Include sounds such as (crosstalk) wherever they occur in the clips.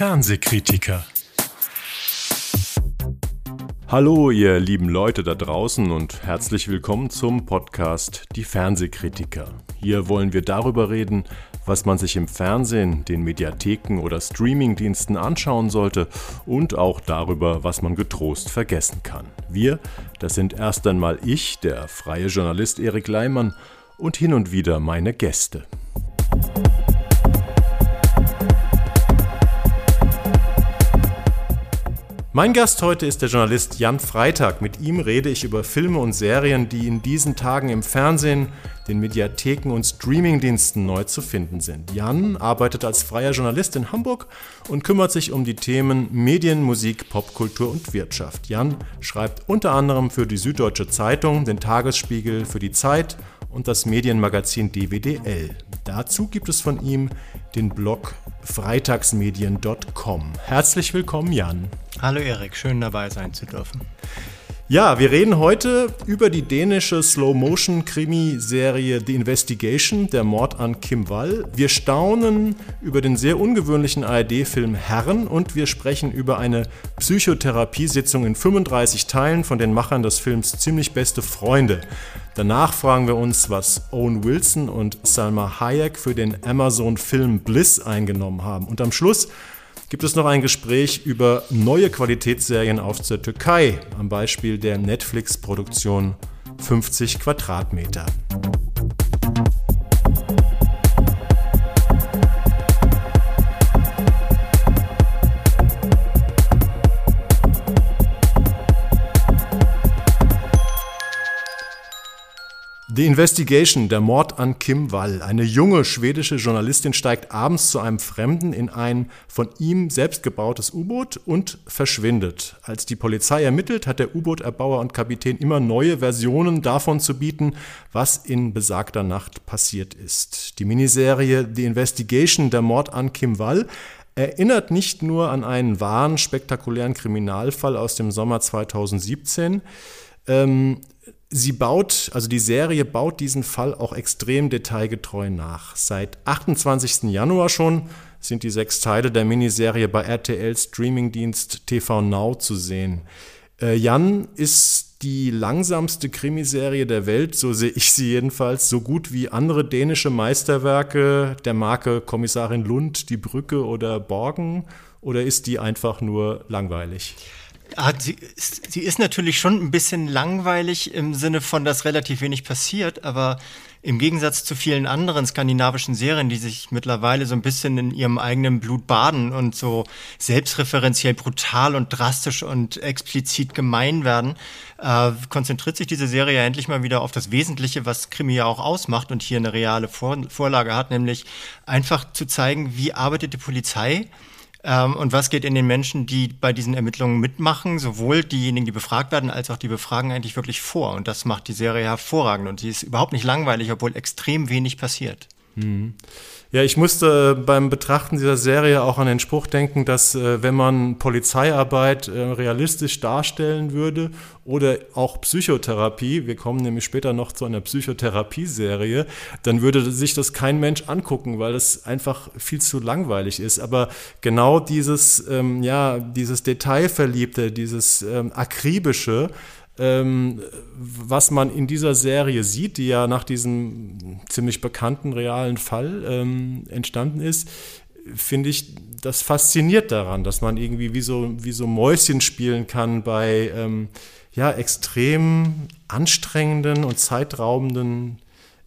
Fernsehkritiker. Hallo, ihr lieben Leute da draußen und herzlich willkommen zum Podcast Die Fernsehkritiker. Hier wollen wir darüber reden, was man sich im Fernsehen, den Mediatheken oder Streamingdiensten anschauen sollte und auch darüber, was man getrost vergessen kann. Wir, das sind erst einmal ich, der freie Journalist Erik Leimann und hin und wieder meine Gäste. Mein Gast heute ist der Journalist Jan Freitag. Mit ihm rede ich über Filme und Serien, die in diesen Tagen im Fernsehen, den Mediatheken und Streamingdiensten neu zu finden sind. Jan arbeitet als freier Journalist in Hamburg und kümmert sich um die Themen Medien, Musik, Popkultur und Wirtschaft. Jan schreibt unter anderem für die Süddeutsche Zeitung, den Tagesspiegel, für die Zeit und das Medienmagazin DWDL. Dazu gibt es von ihm den Blog freitagsmedien.com. Herzlich willkommen, Jan. Hallo Erik, schön dabei sein zu dürfen. Ja, wir reden heute über die dänische Slow-Motion-Krimi-Serie The Investigation, der Mord an Kim Wall. Wir staunen über den sehr ungewöhnlichen ARD-Film Herren und wir sprechen über eine Psychotherapiesitzung in 35 Teilen von den Machern des Films Ziemlich beste Freunde. Danach fragen wir uns, was Owen Wilson und Salma Hayek für den Amazon-Film Bliss eingenommen haben. Und am Schluss gibt es noch ein Gespräch über neue Qualitätsserien aus der Türkei, am Beispiel der Netflix-Produktion 50 Quadratmeter. The Investigation, der Mord an Kim Wall. Eine junge schwedische Journalistin steigt abends zu einem Fremden in ein von ihm selbst gebautes U-Boot und verschwindet. Als die Polizei ermittelt, hat der U-Boot-Erbauer und Kapitän immer neue Versionen davon zu bieten, was in besagter Nacht passiert ist. Die Miniserie The Investigation, der Mord an Kim Wall, erinnert nicht nur an einen wahren, spektakulären Kriminalfall aus dem Sommer 2017, ähm, Sie baut, also die Serie baut diesen Fall auch extrem detailgetreu nach. Seit 28. Januar schon sind die sechs Teile der Miniserie bei RTL Streamingdienst TV Now zu sehen. Äh, Jan ist die langsamste Krimiserie der Welt, so sehe ich sie jedenfalls, so gut wie andere dänische Meisterwerke der Marke Kommissarin Lund, Die Brücke oder Borgen, oder ist die einfach nur langweilig? Ah, sie, ist, sie ist natürlich schon ein bisschen langweilig im Sinne von, dass relativ wenig passiert, aber im Gegensatz zu vielen anderen skandinavischen Serien, die sich mittlerweile so ein bisschen in ihrem eigenen Blut baden und so selbstreferenziell brutal und drastisch und explizit gemein werden, äh, konzentriert sich diese Serie ja endlich mal wieder auf das Wesentliche, was Krimi ja auch ausmacht und hier eine reale Vor Vorlage hat, nämlich einfach zu zeigen, wie arbeitet die Polizei ähm, und was geht in den Menschen, die bei diesen Ermittlungen mitmachen, sowohl diejenigen, die befragt werden, als auch die Befragen eigentlich wirklich vor. Und das macht die Serie hervorragend. Und sie ist überhaupt nicht langweilig, obwohl extrem wenig passiert. Mhm. Ja, ich musste beim Betrachten dieser Serie auch an den Spruch denken, dass äh, wenn man Polizeiarbeit äh, realistisch darstellen würde oder auch Psychotherapie, wir kommen nämlich später noch zu einer Psychotherapieserie, dann würde sich das kein Mensch angucken, weil es einfach viel zu langweilig ist. Aber genau dieses, ähm, ja, dieses Detailverliebte, dieses ähm, akribische, was man in dieser Serie sieht, die ja nach diesem ziemlich bekannten realen Fall ähm, entstanden ist, finde ich, das fasziniert daran, dass man irgendwie wie so, wie so Mäuschen spielen kann bei ähm, ja, extrem anstrengenden und zeitraubenden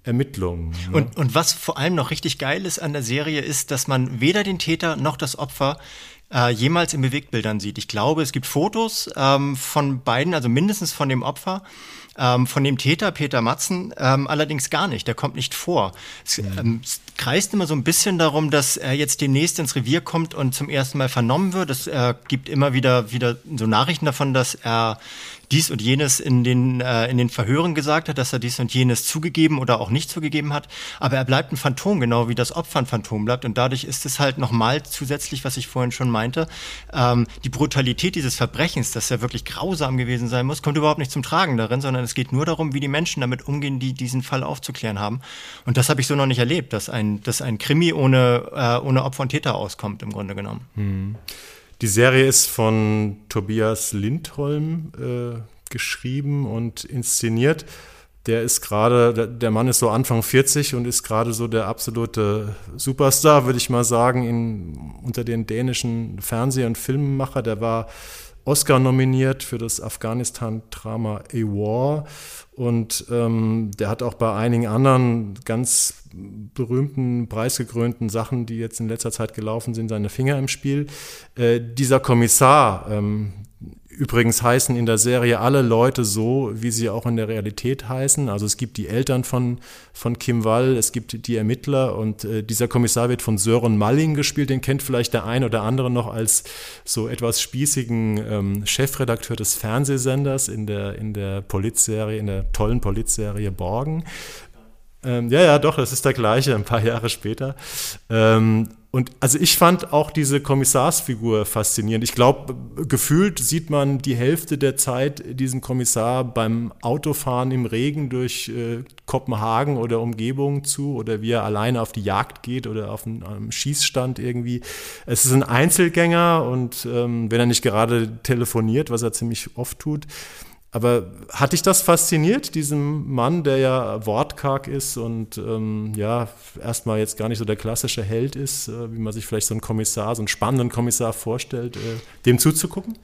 Ermittlungen. Ne? Und, und was vor allem noch richtig geil ist an der Serie, ist, dass man weder den Täter noch das Opfer äh, jemals in Bewegtbildern sieht. Ich glaube, es gibt Fotos ähm, von beiden, also mindestens von dem Opfer. Ähm, von dem Täter, Peter Matzen, ähm, allerdings gar nicht. Der kommt nicht vor. Es, mhm. ähm, es, kreist immer so ein bisschen darum, dass er jetzt demnächst ins Revier kommt und zum ersten Mal vernommen wird. Es äh, gibt immer wieder, wieder so Nachrichten davon, dass er dies und jenes in den, äh, in den Verhören gesagt hat, dass er dies und jenes zugegeben oder auch nicht zugegeben hat. Aber er bleibt ein Phantom, genau wie das Opfer ein Phantom bleibt. Und dadurch ist es halt nochmal zusätzlich, was ich vorhin schon meinte, ähm, die Brutalität dieses Verbrechens, das ja wirklich grausam gewesen sein muss, kommt überhaupt nicht zum Tragen darin, sondern sondern es geht nur darum, wie die Menschen damit umgehen, die diesen Fall aufzuklären haben. Und das habe ich so noch nicht erlebt, dass ein, dass ein Krimi ohne, äh, ohne Opfer und Täter auskommt, im Grunde genommen. Hm. Die Serie ist von Tobias Lindholm äh, geschrieben und inszeniert der ist gerade, der Mann ist so Anfang 40 und ist gerade so der absolute Superstar, würde ich mal sagen, in, unter den dänischen Fernseh- und Filmemacher. Der war Oscar nominiert für das Afghanistan-Drama A War und ähm, der hat auch bei einigen anderen ganz berühmten, preisgekrönten Sachen, die jetzt in letzter Zeit gelaufen sind, seine Finger im Spiel. Äh, dieser Kommissar, ähm, Übrigens heißen in der Serie alle Leute so, wie sie auch in der Realität heißen. Also es gibt die Eltern von, von Kim Wall, es gibt die Ermittler und äh, dieser Kommissar wird von Sören Malling gespielt. Den kennt vielleicht der ein oder andere noch als so etwas spießigen ähm, Chefredakteur des Fernsehsenders in der, in der Polizserie, in der tollen Polizserie Borgen. Ähm, ja, ja, doch, das ist der gleiche, ein paar Jahre später. Ähm, und also ich fand auch diese Kommissarsfigur faszinierend. Ich glaube, gefühlt sieht man die Hälfte der Zeit diesen Kommissar beim Autofahren im Regen durch äh, Kopenhagen oder Umgebung zu oder wie er alleine auf die Jagd geht oder auf einem Schießstand irgendwie. Es ist ein Einzelgänger und ähm, wenn er nicht gerade telefoniert, was er ziemlich oft tut, aber hat dich das fasziniert, diesem Mann, der ja wortkarg ist und ähm, ja, erstmal jetzt gar nicht so der klassische Held ist, äh, wie man sich vielleicht so einen Kommissar, so einen spannenden Kommissar vorstellt, äh, dem zuzugucken?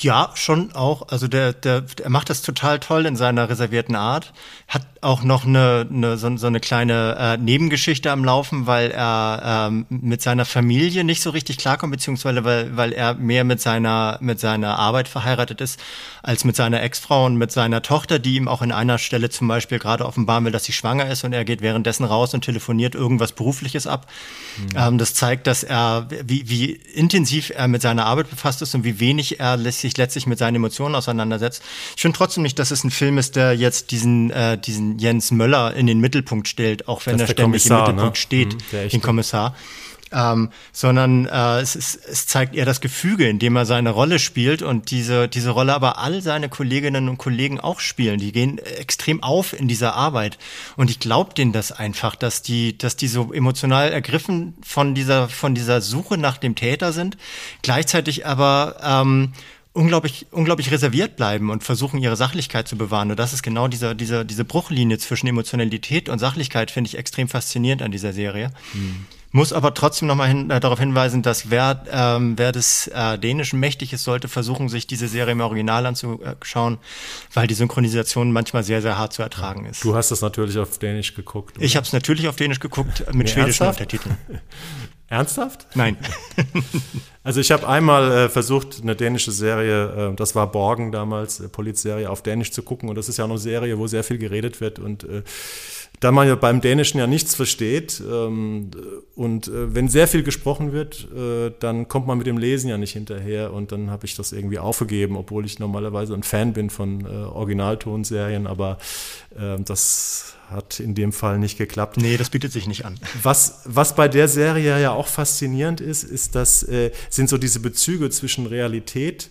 Ja, schon auch. Also der, der, der macht das total toll in seiner reservierten Art. Hat auch noch eine, eine so, so eine kleine äh, Nebengeschichte am Laufen, weil er ähm, mit seiner Familie nicht so richtig klarkommt, beziehungsweise weil, weil er mehr mit seiner, mit seiner Arbeit verheiratet ist, als mit seiner Ex-Frau Ehefrau mit seiner Tochter, die ihm auch in einer Stelle zum Beispiel gerade offenbaren will, dass sie schwanger ist und er geht währenddessen raus und telefoniert irgendwas Berufliches ab. Mhm. Ähm, das zeigt, dass er, wie, wie intensiv er mit seiner Arbeit befasst ist und wie wenig er sich letztlich mit seinen Emotionen auseinandersetzt. Ich finde trotzdem nicht, dass es ein Film ist, der jetzt diesen, äh, diesen Jens Möller in den Mittelpunkt stellt, auch wenn er ständig Kommissar, im Mittelpunkt ne? steht, mhm, den Kommissar ähm, sondern äh, es, ist, es zeigt eher das Gefüge, in dem er seine Rolle spielt und diese, diese Rolle aber all seine Kolleginnen und Kollegen auch spielen. Die gehen extrem auf in dieser Arbeit und ich glaube denen das einfach, dass die, dass die so emotional ergriffen von dieser, von dieser Suche nach dem Täter sind, gleichzeitig aber ähm, unglaublich, unglaublich reserviert bleiben und versuchen, ihre Sachlichkeit zu bewahren. Und das ist genau diese, diese, diese Bruchlinie zwischen Emotionalität und Sachlichkeit, finde ich extrem faszinierend an dieser Serie. Hm. Muss aber trotzdem nochmal hin, äh, darauf hinweisen, dass wer, ähm, wer des äh, Dänischen mächtig ist, sollte versuchen, sich diese Serie im Original anzuschauen, weil die Synchronisation manchmal sehr, sehr hart zu ertragen ist. Du hast das natürlich auf Dänisch geguckt. Oder? Ich habe es natürlich auf Dänisch geguckt mit nee, schwedischen ernsthaft? Untertiteln. (laughs) Ernsthaft? Nein. (laughs) also ich habe einmal äh, versucht, eine dänische Serie, äh, das war Borgen damals, äh, Polizserie auf Dänisch zu gucken und das ist ja auch eine Serie, wo sehr viel geredet wird und äh, da man ja beim Dänischen ja nichts versteht ähm, und äh, wenn sehr viel gesprochen wird, äh, dann kommt man mit dem Lesen ja nicht hinterher und dann habe ich das irgendwie aufgegeben, obwohl ich normalerweise ein Fan bin von äh, Originaltonserien, aber äh, das hat in dem Fall nicht geklappt. Nee, das bietet sich nicht an. Was, was bei der Serie ja auch faszinierend ist, ist, dass äh, sind so diese Bezüge zwischen Realität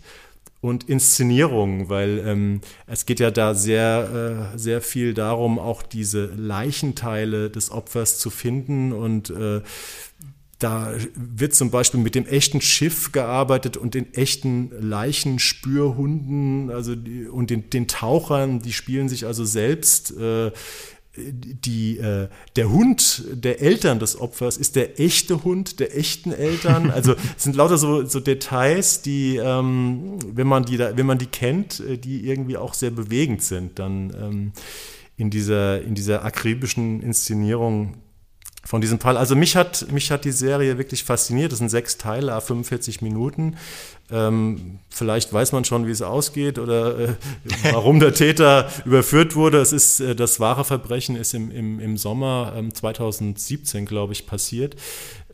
und Inszenierung, weil ähm, es geht ja da sehr, äh, sehr viel darum, auch diese Leichenteile des Opfers zu finden und äh, da wird zum Beispiel mit dem echten Schiff gearbeitet und den echten Leichenspürhunden, also die, und den, den Tauchern, die spielen sich also selbst äh, die, äh, der Hund der Eltern des Opfers ist der echte Hund der echten Eltern. (laughs) Also es sind lauter so, so Details, die, ähm, wenn, man die da, wenn man die kennt, äh, die irgendwie auch sehr bewegend sind, dann ähm, in, dieser, in dieser akribischen Inszenierung von diesem Fall. Also mich hat, mich hat die Serie wirklich fasziniert. Das sind sechs Teile, 45 Minuten. Ähm, vielleicht weiß man schon, wie es ausgeht oder äh, (laughs) warum der Täter überführt wurde. Es ist äh, das wahre Verbrechen ist im, im, im Sommer ähm, 2017, glaube ich, passiert.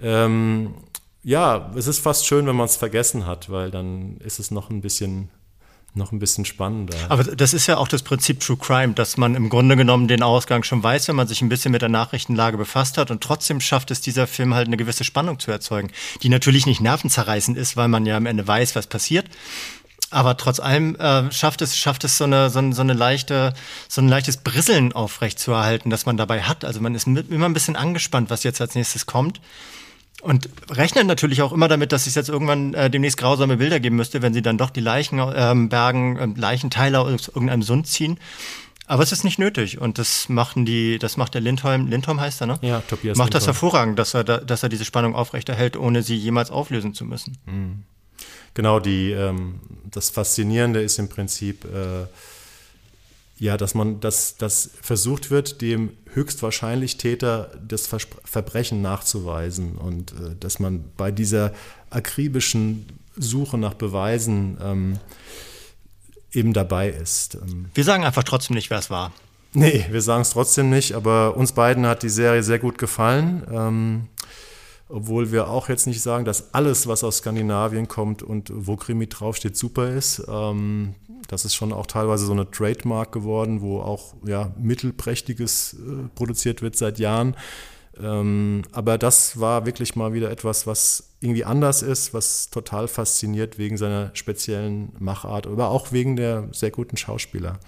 Ähm, ja, es ist fast schön, wenn man es vergessen hat, weil dann ist es noch ein bisschen noch ein bisschen spannender. Aber das ist ja auch das Prinzip True Crime, dass man im Grunde genommen den Ausgang schon weiß, wenn man sich ein bisschen mit der Nachrichtenlage befasst hat und trotzdem schafft es dieser Film halt eine gewisse Spannung zu erzeugen, die natürlich nicht nervenzerreißend ist, weil man ja am Ende weiß, was passiert. Aber trotz allem äh, schafft es, schafft es so eine, so, eine, so eine leichte, so ein leichtes Brisseln aufrechtzuerhalten, das man dabei hat. Also man ist immer ein bisschen angespannt, was jetzt als nächstes kommt. Und rechnen natürlich auch immer damit, dass es jetzt irgendwann äh, demnächst grausame Bilder geben müsste, wenn sie dann doch die Leichen ähm, bergen, äh, Leichenteile aus irgendeinem Sund ziehen. Aber es ist nicht nötig und das machen die, das macht der Lindholm, Lindholm heißt er, ne? Ja, Tobias Macht Lindholm. das hervorragend, dass er, da, dass er diese Spannung aufrechterhält, ohne sie jemals auflösen zu müssen. Mhm. Genau, die, ähm, das Faszinierende ist im Prinzip, äh, ja, dass man, dass, dass versucht wird, dem höchstwahrscheinlich Täter das Verspr Verbrechen nachzuweisen und äh, dass man bei dieser akribischen Suche nach Beweisen ähm, eben dabei ist. Ähm, Wir sagen einfach trotzdem nicht, wer es war. Nee, wir sagen es trotzdem nicht, aber uns beiden hat die Serie sehr gut gefallen. Ähm, obwohl wir auch jetzt nicht sagen, dass alles, was aus Skandinavien kommt und wo Krimi draufsteht, super ist. Ähm, das ist schon auch teilweise so eine Trademark geworden, wo auch ja, Mittelprächtiges äh, produziert wird seit Jahren. Ähm, aber das war wirklich mal wieder etwas, was irgendwie anders ist, was total fasziniert wegen seiner speziellen Machart, aber auch wegen der sehr guten Schauspieler.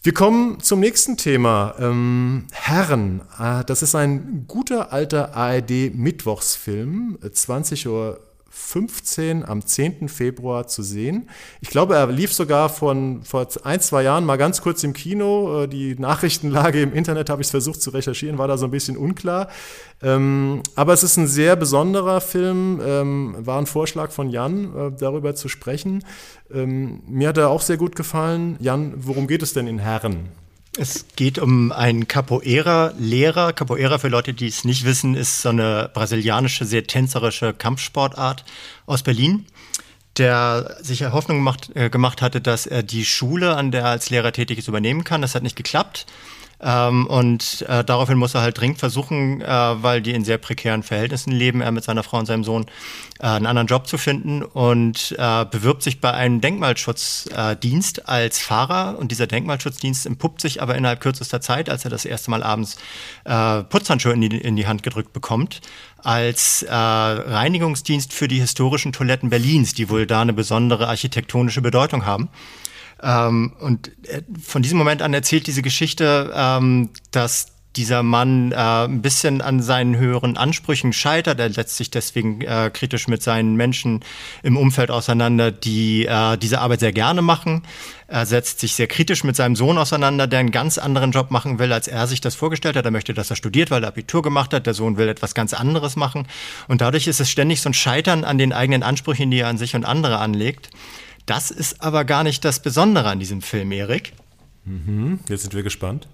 Wir kommen zum nächsten Thema. Ähm, Herren. Äh, das ist ein guter alter ARD-Mittwochsfilm, 20 äh, Uhr 15 am 10. Februar zu sehen. Ich glaube, er lief sogar von vor ein, zwei Jahren mal ganz kurz im Kino. Äh, die Nachrichtenlage im Internet habe ich versucht zu recherchieren, war da so ein bisschen unklar. Ähm, aber es ist ein sehr besonderer Film, ähm, war ein Vorschlag von Jan, äh, darüber zu sprechen. Ähm, mir hat er auch sehr gut gefallen. Jan, worum geht es denn in Herren? Es geht um einen Capoeira-Lehrer. Capoeira, für Leute, die es nicht wissen, ist so eine brasilianische, sehr tänzerische Kampfsportart aus Berlin, der sich Hoffnung gemacht, äh, gemacht hatte, dass er die Schule, an der er als Lehrer tätig ist, übernehmen kann. Das hat nicht geklappt. Ähm, und äh, daraufhin muss er halt dringend versuchen, äh, weil die in sehr prekären Verhältnissen leben, er mit seiner Frau und seinem Sohn, äh, einen anderen Job zu finden und äh, bewirbt sich bei einem Denkmalschutzdienst als Fahrer. Und dieser Denkmalschutzdienst entpuppt sich aber innerhalb kürzester Zeit, als er das erste Mal abends äh, Putzhandschuhe in die, in die Hand gedrückt bekommt, als äh, Reinigungsdienst für die historischen Toiletten Berlins, die wohl da eine besondere architektonische Bedeutung haben. Ähm, und äh, von diesem Moment an erzählt diese Geschichte, ähm, dass dieser Mann äh, ein bisschen an seinen höheren Ansprüchen scheitert. Er setzt sich deswegen äh, kritisch mit seinen Menschen im Umfeld auseinander, die äh, diese Arbeit sehr gerne machen. Er setzt sich sehr kritisch mit seinem Sohn auseinander, der einen ganz anderen Job machen will, als er sich das vorgestellt hat. Er möchte, dass er studiert, weil er Abitur gemacht hat. Der Sohn will etwas ganz anderes machen. Und dadurch ist es ständig so ein Scheitern an den eigenen Ansprüchen, die er an sich und andere anlegt. Das ist aber gar nicht das Besondere an diesem Film, Erik. Mhm, jetzt sind wir gespannt.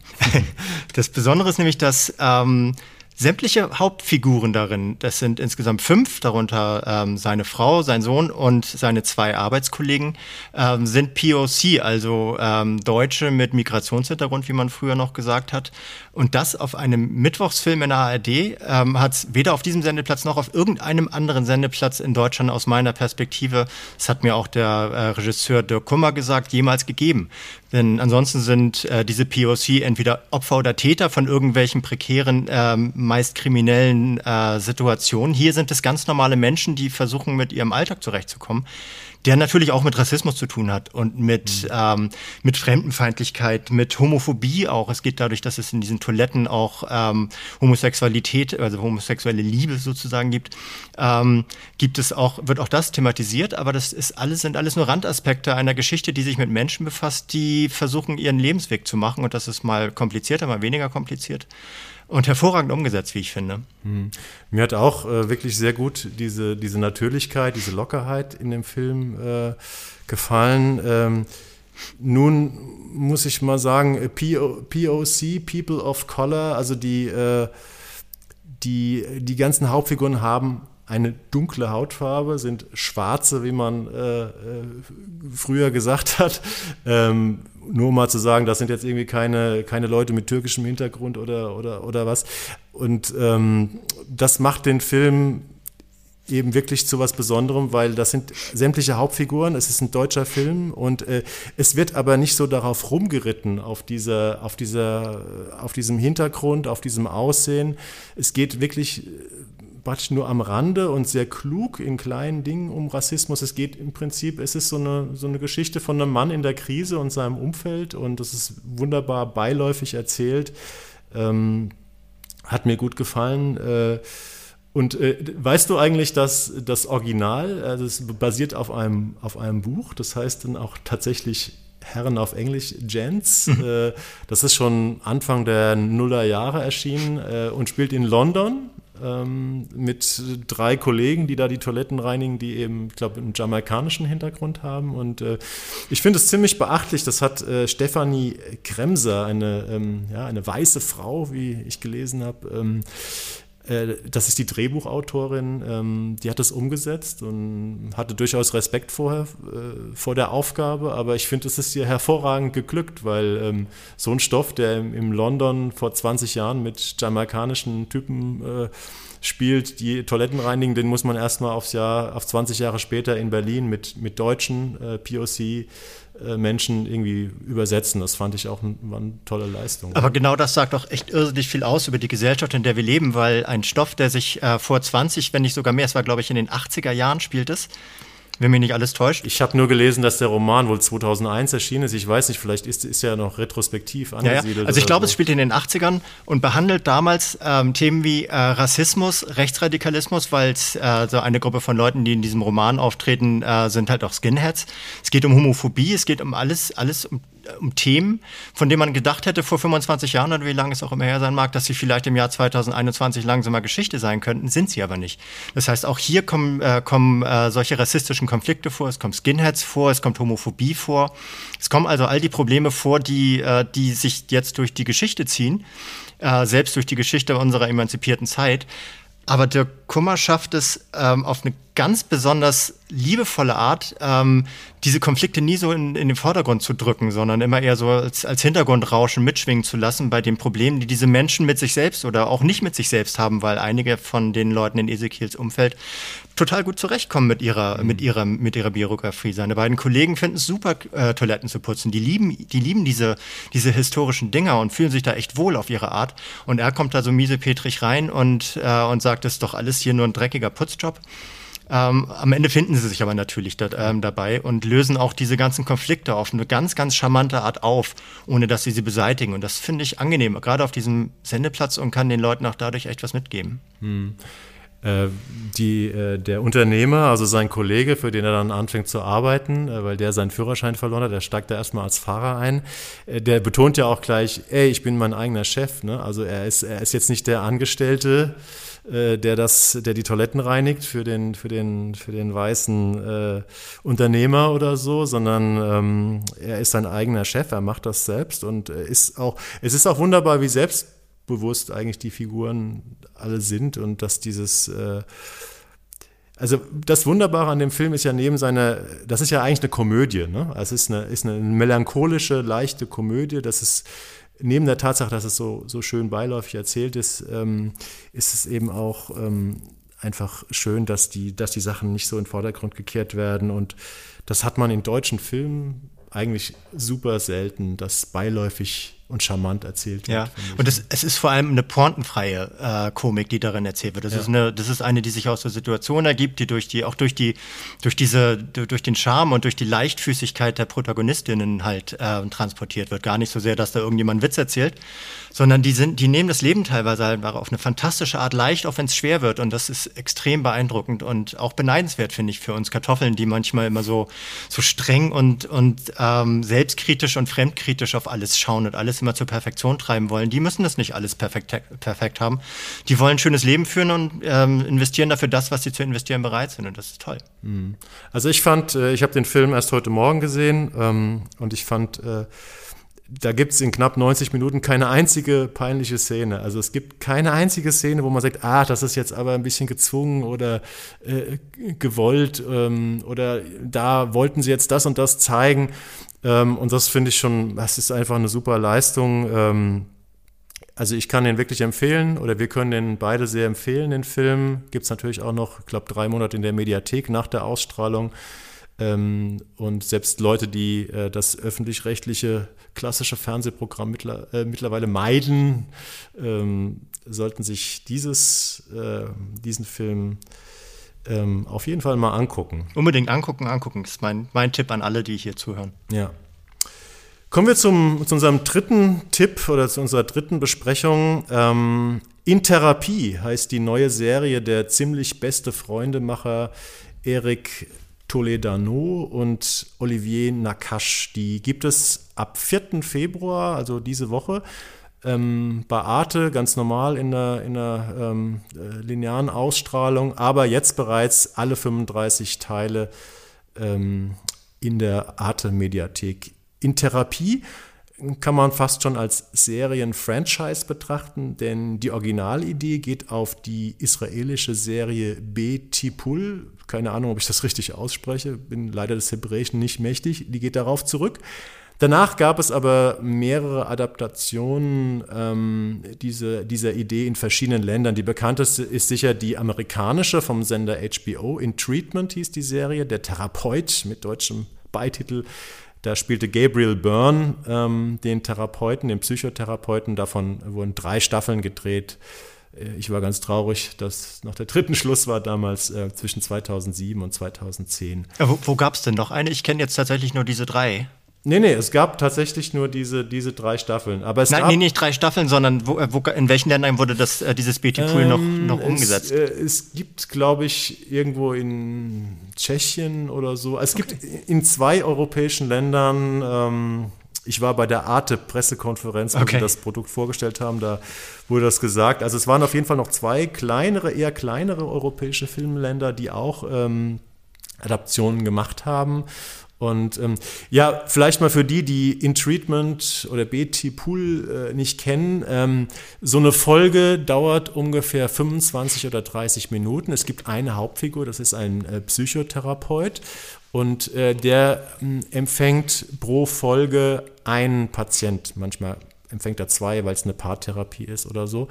(laughs) das Besondere ist nämlich, dass ähm, sämtliche Hauptfiguren darin, das sind insgesamt fünf, darunter ähm, seine Frau, sein Sohn und seine zwei Arbeitskollegen, ähm, sind POC, also ähm, Deutsche mit Migrationshintergrund, wie man früher noch gesagt hat. Und das auf einem Mittwochsfilm in der ARD ähm, hat es weder auf diesem Sendeplatz noch auf irgendeinem anderen Sendeplatz in Deutschland aus meiner Perspektive, das hat mir auch der äh, Regisseur Dirk Kummer gesagt, jemals gegeben. Denn ansonsten sind äh, diese POC entweder Opfer oder Täter von irgendwelchen prekären, ähm, meist kriminellen äh, Situationen. Hier sind es ganz normale Menschen, die versuchen, mit ihrem Alltag zurechtzukommen der natürlich auch mit Rassismus zu tun hat und mit, mhm. ähm, mit Fremdenfeindlichkeit, mit Homophobie auch. Es geht dadurch, dass es in diesen Toiletten auch ähm, Homosexualität, also homosexuelle Liebe sozusagen gibt, ähm, gibt es auch, wird auch das thematisiert, aber das ist alles, sind alles nur Randaspekte einer Geschichte, die sich mit Menschen befasst, die versuchen, ihren Lebensweg zu machen und das ist mal komplizierter, mal weniger kompliziert und hervorragend umgesetzt, wie ich finde. Hm. Mir hat auch äh, wirklich sehr gut diese, diese Natürlichkeit, diese Lockerheit in dem Film äh, gefallen. Ähm, nun muss ich mal sagen, äh, POC, People of Color, also die, äh, die, die ganzen Hauptfiguren haben eine dunkle Hautfarbe, sind schwarze, wie man äh, äh, früher gesagt hat. Ähm, nur mal zu sagen, das sind jetzt irgendwie keine, keine Leute mit türkischem Hintergrund oder, oder, oder was. Und ähm, das macht den Film eben wirklich zu was Besonderem, weil das sind sämtliche Hauptfiguren, es ist ein deutscher Film und äh, es wird aber nicht so darauf rumgeritten, auf, dieser, auf, dieser, auf diesem Hintergrund, auf diesem Aussehen. Es geht wirklich praktisch nur am Rande und sehr klug in kleinen Dingen um Rassismus. Es geht im Prinzip, es ist so eine, so eine Geschichte von einem Mann in der Krise und seinem Umfeld und das ist wunderbar beiläufig erzählt. Ähm, hat mir gut gefallen. Äh, und äh, weißt du eigentlich, dass das Original, also es basiert auf einem, auf einem Buch, das heißt dann auch tatsächlich Herren auf Englisch, Gents. Mhm. Äh, das ist schon Anfang der Nullerjahre erschienen äh, und spielt in London ähm, mit drei Kollegen, die da die Toiletten reinigen, die eben, ich glaube, einen jamaikanischen Hintergrund haben. Und äh, ich finde es ziemlich beachtlich. Das hat äh, Stefanie Kremser, eine, ähm, ja, eine weiße Frau, wie ich gelesen habe, ähm, äh, das ist die Drehbuchautorin, ähm, die hat das umgesetzt und hatte durchaus Respekt vorher, äh, vor der Aufgabe, aber ich finde, es ist ihr hervorragend geglückt, weil ähm, so ein Stoff, der im, London vor 20 Jahren mit jamaikanischen Typen äh, spielt, die Toiletten reinigen, den muss man erstmal aufs Jahr, auf 20 Jahre später in Berlin mit, mit deutschen POC äh, Menschen irgendwie übersetzen. Das fand ich auch war eine tolle Leistung. Aber genau das sagt auch echt irrsinnig viel aus über die Gesellschaft, in der wir leben, weil ein Stoff, der sich äh, vor 20, wenn nicht sogar mehr, es war glaube ich in den 80er Jahren spielt es, wenn mich nicht alles täuscht. Ich habe nur gelesen, dass der Roman wohl 2001 erschienen ist. Ich weiß nicht, vielleicht ist, ist er noch retrospektiv angesiedelt. Ja, ja. Also ich glaube, so. es spielt in den 80ern und behandelt damals ähm, Themen wie äh, Rassismus, Rechtsradikalismus, weil es äh, so eine Gruppe von Leuten, die in diesem Roman auftreten, äh, sind halt auch Skinheads. Es geht um Homophobie, es geht um alles, alles um um Themen, von denen man gedacht hätte vor 25 Jahren oder wie lange es auch immer her sein mag, dass sie vielleicht im Jahr 2021 langsamer Geschichte sein könnten, sind sie aber nicht. Das heißt, auch hier kommen, äh, kommen äh, solche rassistischen Konflikte vor, es kommen Skinheads vor, es kommt Homophobie vor, es kommen also all die Probleme vor, die, äh, die sich jetzt durch die Geschichte ziehen, äh, selbst durch die Geschichte unserer emanzipierten Zeit. Aber der Kummer schafft es ähm, auf eine ganz besonders liebevolle Art, ähm, diese Konflikte nie so in, in den Vordergrund zu drücken, sondern immer eher so als, als Hintergrundrauschen mitschwingen zu lassen bei den Problemen, die diese Menschen mit sich selbst oder auch nicht mit sich selbst haben, weil einige von den Leuten in Ezekiels Umfeld total gut zurechtkommen mit ihrer, mhm. mit ihrer, mit ihrer Biografie. Seine beiden Kollegen finden es super, äh, Toiletten zu putzen. Die lieben, die lieben diese, diese historischen Dinger und fühlen sich da echt wohl auf ihre Art. Und er kommt da so miesepetrig rein und, äh, und sagt, das ist doch alles hier nur ein dreckiger Putzjob. Ähm, am Ende finden sie sich aber natürlich da, ähm, dabei und lösen auch diese ganzen Konflikte auf eine ganz, ganz charmante Art auf, ohne dass sie sie beseitigen. Und das finde ich angenehm, gerade auf diesem Sendeplatz und kann den Leuten auch dadurch echt was mitgeben. Hm. Äh, die, äh, der Unternehmer, also sein Kollege, für den er dann anfängt zu arbeiten, äh, weil der seinen Führerschein verloren hat, der steigt da erstmal als Fahrer ein, der betont ja auch gleich, ey, ich bin mein eigener Chef. Ne? Also er ist, er ist jetzt nicht der Angestellte, der das, der die Toiletten reinigt für den, für den, für den weißen äh, Unternehmer oder so, sondern ähm, er ist sein eigener Chef, er macht das selbst und ist auch, es ist auch wunderbar, wie selbst bewusst eigentlich die Figuren alle sind und dass dieses äh, also das Wunderbare an dem Film ist ja neben seiner, das ist ja eigentlich eine Komödie, ne? Also es ist eine, ist eine melancholische, leichte Komödie. Das ist neben der Tatsache, dass es so, so schön beiläufig erzählt ist, ähm, ist es eben auch ähm, einfach schön, dass die, dass die Sachen nicht so in den Vordergrund gekehrt werden. Und das hat man in deutschen Filmen eigentlich super selten, dass beiläufig und charmant erzählt wird. Ja, und es, es ist vor allem eine pointenfreie äh, Komik, die darin erzählt wird. Das, ja. ist eine, das ist eine, die sich aus der Situation ergibt, die durch die, auch durch die, durch diese, durch den Charme und durch die Leichtfüßigkeit der Protagonistinnen halt äh, transportiert wird. Gar nicht so sehr, dass da irgendjemand Witz erzählt, sondern die sind, die nehmen das Leben teilweise halt auf eine fantastische Art leicht, auch wenn es schwer wird. Und das ist extrem beeindruckend und auch beneidenswert, finde ich, für uns Kartoffeln, die manchmal immer so, so streng und, und ähm, selbstkritisch und fremdkritisch auf alles schauen und alles immer zur Perfektion treiben wollen, die müssen das nicht alles perfekt, perfekt haben. Die wollen ein schönes Leben führen und ähm, investieren dafür das, was sie zu investieren bereit sind. Und das ist toll. Mhm. Also ich fand, äh, ich habe den Film erst heute Morgen gesehen ähm, und ich fand, äh, da gibt es in knapp 90 Minuten keine einzige peinliche Szene. Also es gibt keine einzige Szene, wo man sagt, ah, das ist jetzt aber ein bisschen gezwungen oder äh, gewollt ähm, oder da wollten sie jetzt das und das zeigen. Ähm, und das finde ich schon, das ist einfach eine super Leistung. Ähm, also ich kann den wirklich empfehlen oder wir können den beide sehr empfehlen, den Film. Gibt es natürlich auch noch, ich glaube, drei Monate in der Mediathek nach der Ausstrahlung. Ähm, und selbst Leute, die äh, das öffentlich-rechtliche klassische Fernsehprogramm mittler, äh, mittlerweile meiden, ähm, sollten sich dieses, äh, diesen Film ähm, auf jeden Fall mal angucken. Unbedingt angucken, angucken. Das ist mein, mein Tipp an alle, die hier zuhören. Ja. Kommen wir zum, zu unserem dritten Tipp oder zu unserer dritten Besprechung. Ähm, in Therapie heißt die neue Serie der ziemlich beste Freundemacher Eric Toledano und Olivier Nakache. Die gibt es ab 4. Februar, also diese Woche, ähm, bei Arte ganz normal in der, in der ähm, äh, linearen Ausstrahlung, aber jetzt bereits alle 35 Teile ähm, in der Arte-Mediathek. In Therapie kann man fast schon als Serien-Franchise betrachten, denn die Originalidee geht auf die israelische Serie Betipul. Keine Ahnung, ob ich das richtig ausspreche, bin leider des Hebräischen nicht mächtig. Die geht darauf zurück. Danach gab es aber mehrere Adaptionen ähm, diese, dieser Idee in verschiedenen Ländern. Die bekannteste ist sicher die amerikanische vom Sender HBO. In Treatment hieß die Serie, der Therapeut mit deutschem Beititel da spielte Gabriel Byrne ähm, den Therapeuten, den Psychotherapeuten. Davon wurden drei Staffeln gedreht. Äh, ich war ganz traurig, dass nach der dritten Schluss war damals äh, zwischen 2007 und 2010. Ja, wo wo gab es denn noch eine? Ich kenne jetzt tatsächlich nur diese drei. Nee, nee, es gab tatsächlich nur diese, diese drei Staffeln. Aber es Nein, gab, nee, nicht drei Staffeln, sondern wo, wo, in welchen Ländern wurde das, äh, dieses BT-Pool ähm, noch, noch umgesetzt? Es, äh, es gibt, glaube ich, irgendwo in Tschechien oder so. Es gibt in zwei europäischen Ländern. Ähm, ich war bei der Arte-Pressekonferenz, wo Okay. sie das Produkt vorgestellt haben, da wurde das gesagt. Also es waren auf jeden Fall noch zwei kleinere, eher kleinere europäische Filmländer, die auch ähm, Adaptionen gemacht haben. Und ähm, ja, vielleicht mal für die, die In Treatment oder BT Pool äh, nicht kennen, ähm, so eine Folge dauert ungefähr 25 oder 30 Minuten. Es gibt eine Hauptfigur, das ist ein äh, Psychotherapeut und äh, der mh, empfängt pro Folge einen Patient. Manchmal empfängt er zwei, weil es eine Paartherapie ist oder so.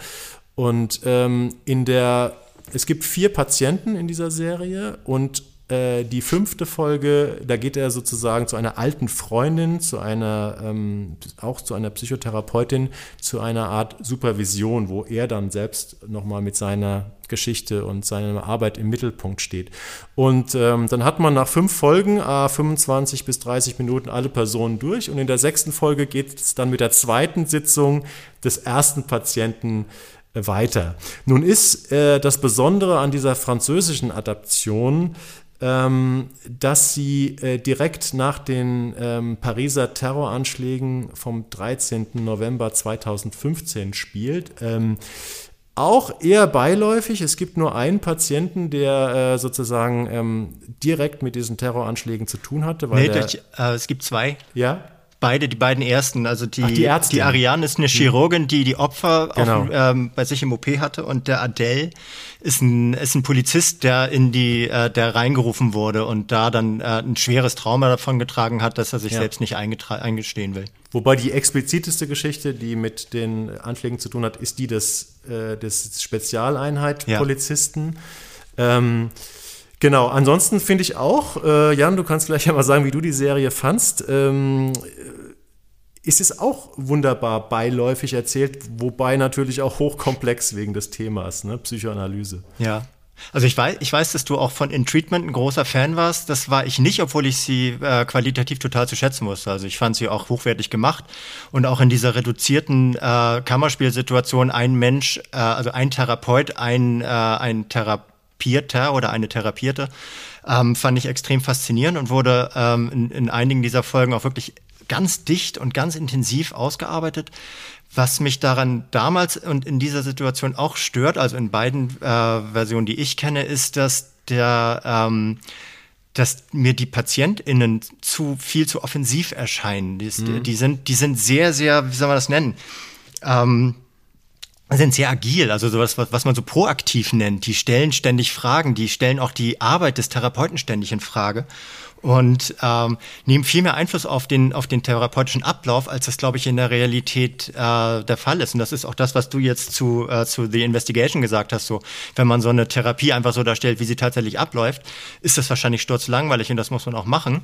Und ähm, in der, es gibt vier Patienten in dieser Serie und äh, die fünfte Folge, da geht er sozusagen zu einer alten Freundin, zu einer, ähm, auch zu einer Psychotherapeutin, zu einer Art Supervision, wo er dann selbst nochmal mit seiner Geschichte und seiner Arbeit im Mittelpunkt steht. Und ähm, dann hat man nach fünf Folgen, äh, 25 bis 30 Minuten alle Personen durch und in der sechsten Folge geht es dann mit der zweiten Sitzung des ersten Patienten äh, weiter. Nun ist äh, das Besondere an dieser französischen Adaption, dass sie äh, direkt nach den ähm, Pariser Terroranschlägen vom 13. November 2015 spielt. Ähm, auch eher beiläufig. Es gibt nur einen Patienten, der äh, sozusagen ähm, direkt mit diesen Terroranschlägen zu tun hatte. Weil Nee, der, durch, äh, es gibt zwei. ja, Beide, die beiden ersten. Also die, Ach, die Ärztin. die Ariane ist eine Chirurgin, die die Opfer Genau. auf, ähm, bei sich im OP hatte und der Adele ist ein, ist ein Polizist, der in die, äh, der reingerufen wurde und da dann äh, ein schweres Trauma davon getragen hat, dass er sich Ja. selbst nicht eingestehen will. Wobei die expliziteste Geschichte, die mit den Anschlägen zu tun hat, ist die des, äh, des Spezialeinheit Ja. Polizisten. Ähm, genau, ansonsten finde ich auch, äh, Jan, du kannst gleich (laughs) ja mal sagen, wie du die Serie fandst. Ähm, ist es auch wunderbar beiläufig erzählt, wobei natürlich auch hochkomplex wegen des Themas, ne? Psychoanalyse. Ja. Also ich weiß, ich weiß, dass du auch von In Treatment ein großer Fan warst. Das war ich nicht, obwohl ich sie äh, qualitativ total zu schätzen wusste. Also ich fand sie auch hochwertig gemacht und auch in dieser reduzierten äh, Kammerspielsituation ein Mensch, äh, also ein Therapeut, ein äh, ein Therapierter oder eine Therapierte, ähm, fand ich extrem faszinierend und wurde ähm, in, in einigen dieser Folgen auch wirklich ganz dicht und ganz intensiv ausgearbeitet. Was mich daran damals und in dieser Situation auch stört, also in beiden äh, Versionen, die ich kenne, ist, dass der ähm, dass mir die PatientInnen zu viel zu offensiv erscheinen. Die, ist- die sind, die sind sehr, sehr, wie soll man das nennen? Ähm, sind sehr agil, also sowas, was, was man so proaktiv nennt. Die stellen ständig Fragen, die stellen auch die Arbeit des Therapeuten ständig in Frage. und ähm, nehmen viel mehr Einfluss auf den, auf den therapeutischen Ablauf, als das, glaube ich, in der Realität äh, der Fall ist. Und das ist auch das, was du jetzt zu, äh, zu The Investigation gesagt hast. So, wenn man so eine Therapie einfach so darstellt, wie sie tatsächlich abläuft, ist das wahrscheinlich sturzlangweilig und das muss man auch machen.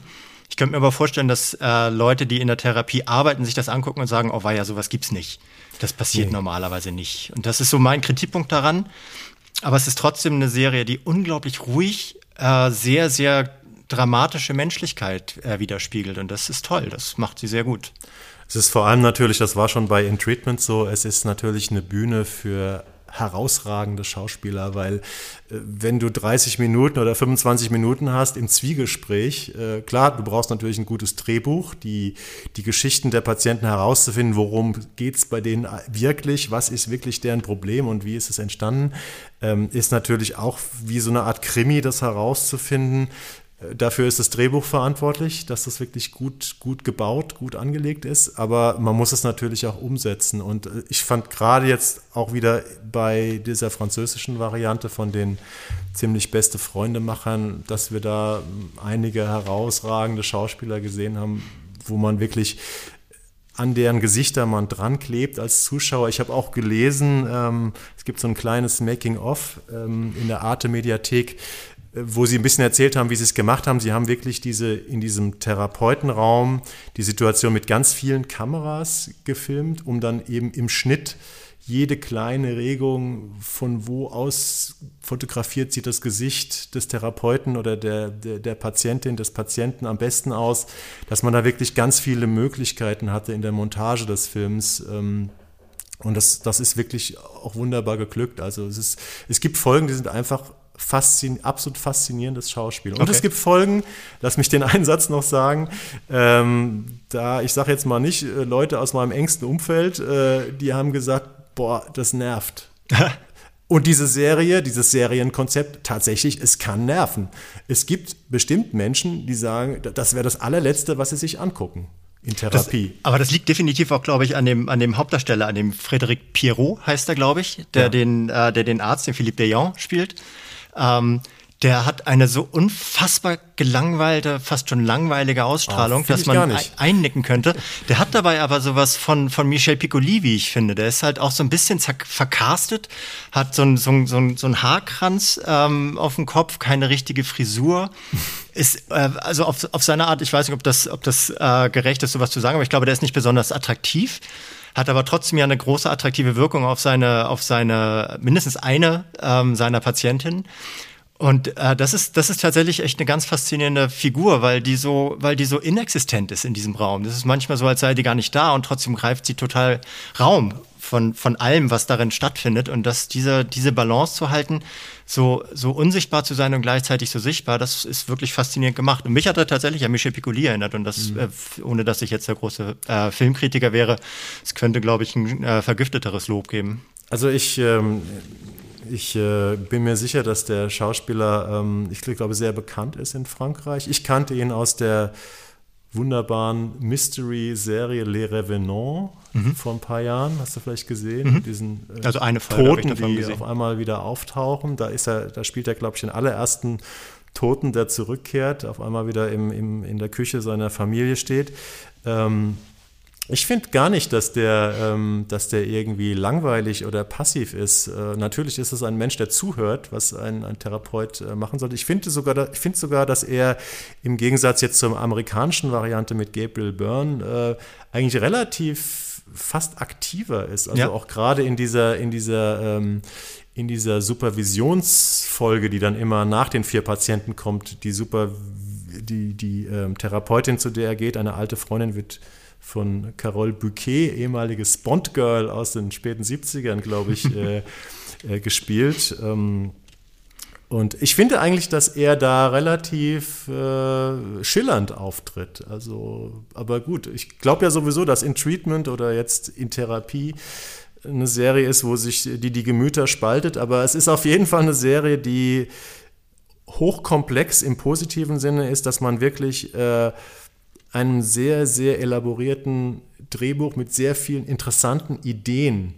Ich könnte mir aber vorstellen, dass äh, Leute, die in der Therapie arbeiten, sich das angucken und sagen, oh ja, sowas gibt's nicht. Das passiert nee. normalerweise nicht. Und das ist so mein Kritikpunkt daran. Aber es ist trotzdem eine Serie, die unglaublich ruhig, äh, sehr, sehr dramatische Menschlichkeit äh, widerspiegelt. Und das ist toll, das macht sie sehr gut. Es ist vor allem natürlich, das war schon bei In Treatment so, es ist natürlich eine Bühne für herausragende Schauspieler, weil äh, wenn du 30 Minuten oder 25 Minuten hast im Zwiegespräch, äh, klar, du brauchst natürlich ein gutes Drehbuch, die, die Geschichten der Patienten herauszufinden, worum geht es bei denen wirklich, was ist wirklich deren Problem und wie ist es entstanden, ähm, ist natürlich auch wie so eine Art Krimi, das herauszufinden, Dafür ist das Drehbuch verantwortlich, dass das wirklich gut, gut gebaut, gut angelegt ist. Aber man muss es natürlich auch umsetzen. Und äh, ich fand gerade jetzt auch wieder bei dieser französischen Variante von den ziemlich beste Freundemachern, dass wir da einige herausragende Schauspieler gesehen haben, wo man wirklich an deren Gesichter man dran klebt als Zuschauer. Ich habe auch gelesen, ähm, es gibt so ein kleines Making-of ähm, in der Arte-Mediathek, wo Sie ein bisschen erzählt haben, wie Sie es gemacht haben. Sie haben wirklich diese in diesem Therapeutenraum die Situation mit ganz vielen Kameras gefilmt, um dann eben im Schnitt jede kleine Regung, von wo aus fotografiert sieht das Gesicht des Therapeuten oder der, der, der, Patientin, des Patienten am besten aus, dass man da wirklich ganz viele Möglichkeiten hatte in der Montage des Films. Ähm, und das, das ist wirklich auch wunderbar geglückt. Also es, ist, es gibt Folgen, die sind einfach faszin absolut faszinierendes Schauspiel. Und okay. es gibt Folgen, lass mich den (laughs) einen Satz noch sagen, ähm, da, ich sage jetzt mal nicht, äh, Leute aus meinem engsten Umfeld, äh, die haben gesagt, boah, das nervt. (laughs) Und diese Serie, dieses Serienkonzept, tatsächlich, es kann nerven. Es gibt bestimmt Menschen, die sagen, das wäre das allerletzte, was sie sich angucken in Therapie. Das, aber das liegt definitiv auch, glaube ich, an dem, an dem Hauptdarsteller, an dem Frédéric Pierrot heißt er, glaube ich, der, ja. den, äh, der den Arzt, den Philippe Deyon spielt. Ähm, der hat eine so unfassbar gelangweilte, fast schon langweilige Ausstrahlung, oh, dass man einnicken könnte. Der hat dabei aber sowas von, von Michel Piccoli, wie ich finde. Der ist halt auch so ein bisschen vercastet, hat so ein, so ein, so ein, so ein Haarkranz ähm, auf dem Kopf, keine richtige Frisur. Ist, äh, also auf, auf seine Art, ich weiß nicht, ob das, ob das äh, gerecht ist, sowas zu sagen, aber ich glaube, der ist nicht besonders attraktiv hat aber trotzdem ja eine große attraktive Wirkung auf seine, auf seine, mindestens eine ähm, seiner Patientinnen. Und äh, das ist das ist tatsächlich echt eine ganz faszinierende Figur, weil die so weil die so inexistent ist in diesem Raum. Das ist manchmal so, als sei die gar nicht da und trotzdem greift sie total Raum von von allem, was darin stattfindet. Und dass diese diese Balance zu halten, so so unsichtbar zu sein und gleichzeitig so sichtbar, das ist wirklich faszinierend gemacht. Und mich hat er tatsächlich an Michel Piccoli erinnert und das mhm. äh, ohne dass ich jetzt der große äh, Filmkritiker wäre, es könnte glaube ich ein äh, vergifteteres Lob geben. Also ich ähm ich äh, bin mir sicher, dass der Schauspieler, ähm, ich glaube, sehr bekannt ist in Frankreich. Ich kannte ihn aus der wunderbaren Mystery-Serie Les Revenants mhm. vor ein paar Jahren. Hast du vielleicht gesehen? Mhm. Diesen äh, also eine Folge Toten, die gesehen. auf einmal wieder auftauchen. Da ist er, da spielt er, glaube ich, den allerersten Toten, der zurückkehrt, auf einmal wieder im, im, in der Küche seiner Familie steht. Ähm, ich finde gar nicht, dass der, ähm, dass der irgendwie langweilig oder passiv ist. Äh, natürlich ist es ein Mensch, der zuhört, was ein, ein Therapeut äh, machen sollte. Ich finde sogar, ich find sogar, dass er im Gegensatz jetzt zur amerikanischen Variante mit Gabriel Byrne äh, eigentlich relativ fast aktiver ist. Also ja. auch gerade in dieser, in dieser, ähm, in dieser Supervisionsfolge, die dann immer nach den vier Patienten kommt, die Super, die, die ähm, Therapeutin, zu der er geht, eine alte Freundin wird von Carole Bouquet, ehemaliges Bond-Girl aus den späten 70ern, glaube ich, äh, äh, gespielt. Ähm, und ich finde eigentlich, dass er da relativ äh, schillernd auftritt. Also, aber gut, ich glaube ja sowieso, dass in Treatment oder jetzt in Therapie eine Serie ist, wo sich die, die Gemüter spaltet. Aber es ist auf jeden Fall eine Serie, die hochkomplex im positiven Sinne ist, dass man wirklich äh, einem sehr, sehr elaborierten Drehbuch mit sehr vielen interessanten Ideen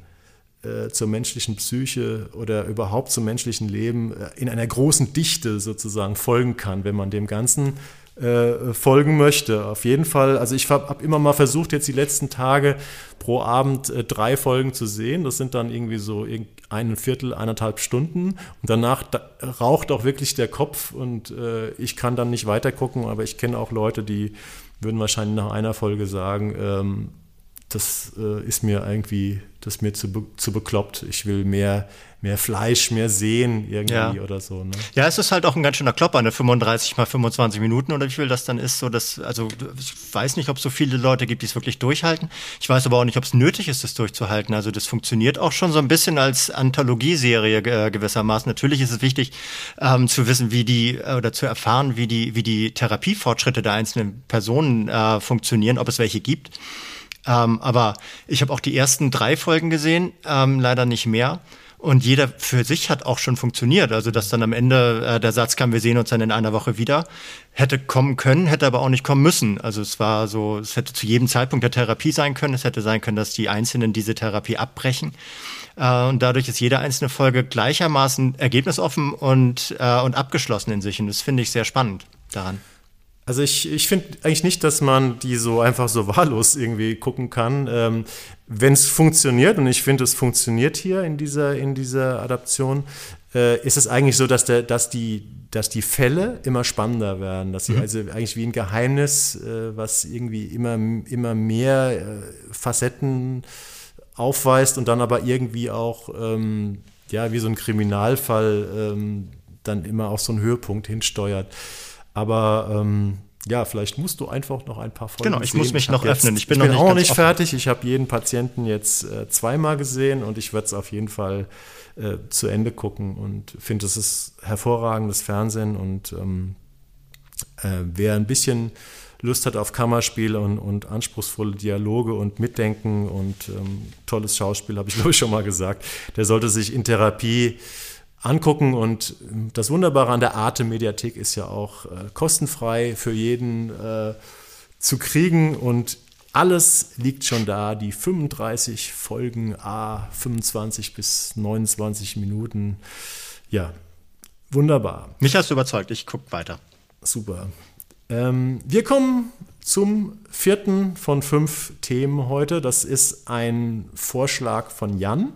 äh, zur menschlichen Psyche oder überhaupt zum menschlichen Leben äh, in einer großen Dichte sozusagen folgen kann, wenn man dem Ganzen äh, folgen möchte. Auf jeden Fall, also ich habe hab immer mal versucht, jetzt die letzten Tage pro Abend äh, drei Folgen zu sehen. Das sind dann irgendwie so ein Viertel, eineinhalb Stunden. Und danach da, raucht auch wirklich der Kopf und äh, ich kann dann nicht weiter gucken, aber ich kenne auch Leute, die würden wahrscheinlich nach einer Folge sagen, ähm, das äh, ist mir irgendwie, das mir zu, zu bekloppt. Ich will mehr, mehr Fleisch, mehr sehen irgendwie ja. oder so. Ne? Ja, es ist halt auch ein ganz schöner Klopper, eine 35 mal 25 Minuten oder wie viel das dann ist. So dass, also ich weiß nicht, ob es so viele Leute gibt, die es wirklich durchhalten. Ich weiß aber auch nicht, ob es nötig ist, das durchzuhalten. Also das funktioniert auch schon so ein bisschen als Anthologieserie äh, gewissermaßen. Natürlich ist es wichtig ähm, zu wissen, wie die äh, oder zu erfahren, wie die, wie die Therapiefortschritte der einzelnen Personen äh, funktionieren, ob es welche gibt. Ähm, aber ich habe auch die ersten drei Folgen gesehen, ähm, leider nicht mehr. Und jeder für sich hat auch schon funktioniert. Also, dass dann am Ende äh, der Satz kam, wir sehen uns dann in einer Woche wieder, hätte kommen können, hätte aber auch nicht kommen müssen. Also, es war so, es hätte zu jedem Zeitpunkt der Therapie sein können. Es hätte sein können, dass die Einzelnen diese Therapie abbrechen. Äh, und dadurch ist jede einzelne Folge gleichermaßen ergebnisoffen und, äh, und abgeschlossen in sich. Und das finde ich sehr spannend daran. Also ich, ich finde eigentlich nicht, dass man die so einfach so (laughs) wahllos irgendwie gucken kann. Ähm, Wenn es funktioniert, und ich finde, es funktioniert hier in dieser, in dieser Adaption, äh, ist es eigentlich so, dass, der, dass, die, dass die Fälle immer spannender werden. Dass sie mhm. also eigentlich wie ein Geheimnis, äh, was irgendwie immer, immer mehr äh, Facetten aufweist und dann aber irgendwie auch, ähm, ja, wie so ein Kriminalfall ähm, dann immer auf so einen Höhepunkt hinsteuert. Aber ähm, ja, vielleicht musst du einfach noch ein paar Folgen Genau, ich sehen. muss mich ich noch öffnen. ich bin, ich bin noch nicht auch nicht fertig. Ich habe jeden Patienten jetzt äh, zweimal gesehen und ich werde es auf jeden Fall äh, zu Ende gucken und finde, es ist hervorragendes Fernsehen und ähm, äh, wer ein bisschen Lust hat auf Kammerspiel und, und anspruchsvolle Dialoge und Mitdenken und ähm, tolles Schauspiel, habe ich glaube ich schon mal gesagt, der sollte sich in Therapie angucken. Und das Wunderbare an der Arte-Mediathek ist ja auch äh, kostenfrei für jeden äh, zu kriegen und alles liegt schon da. Die 35 Folgen, A, 25 bis 29 Minuten. Ja, wunderbar. Mich hast du überzeugt, ich gucke weiter. Super. Ähm, wir kommen zum vierten von fünf Themen heute. Das ist ein Vorschlag von Jan.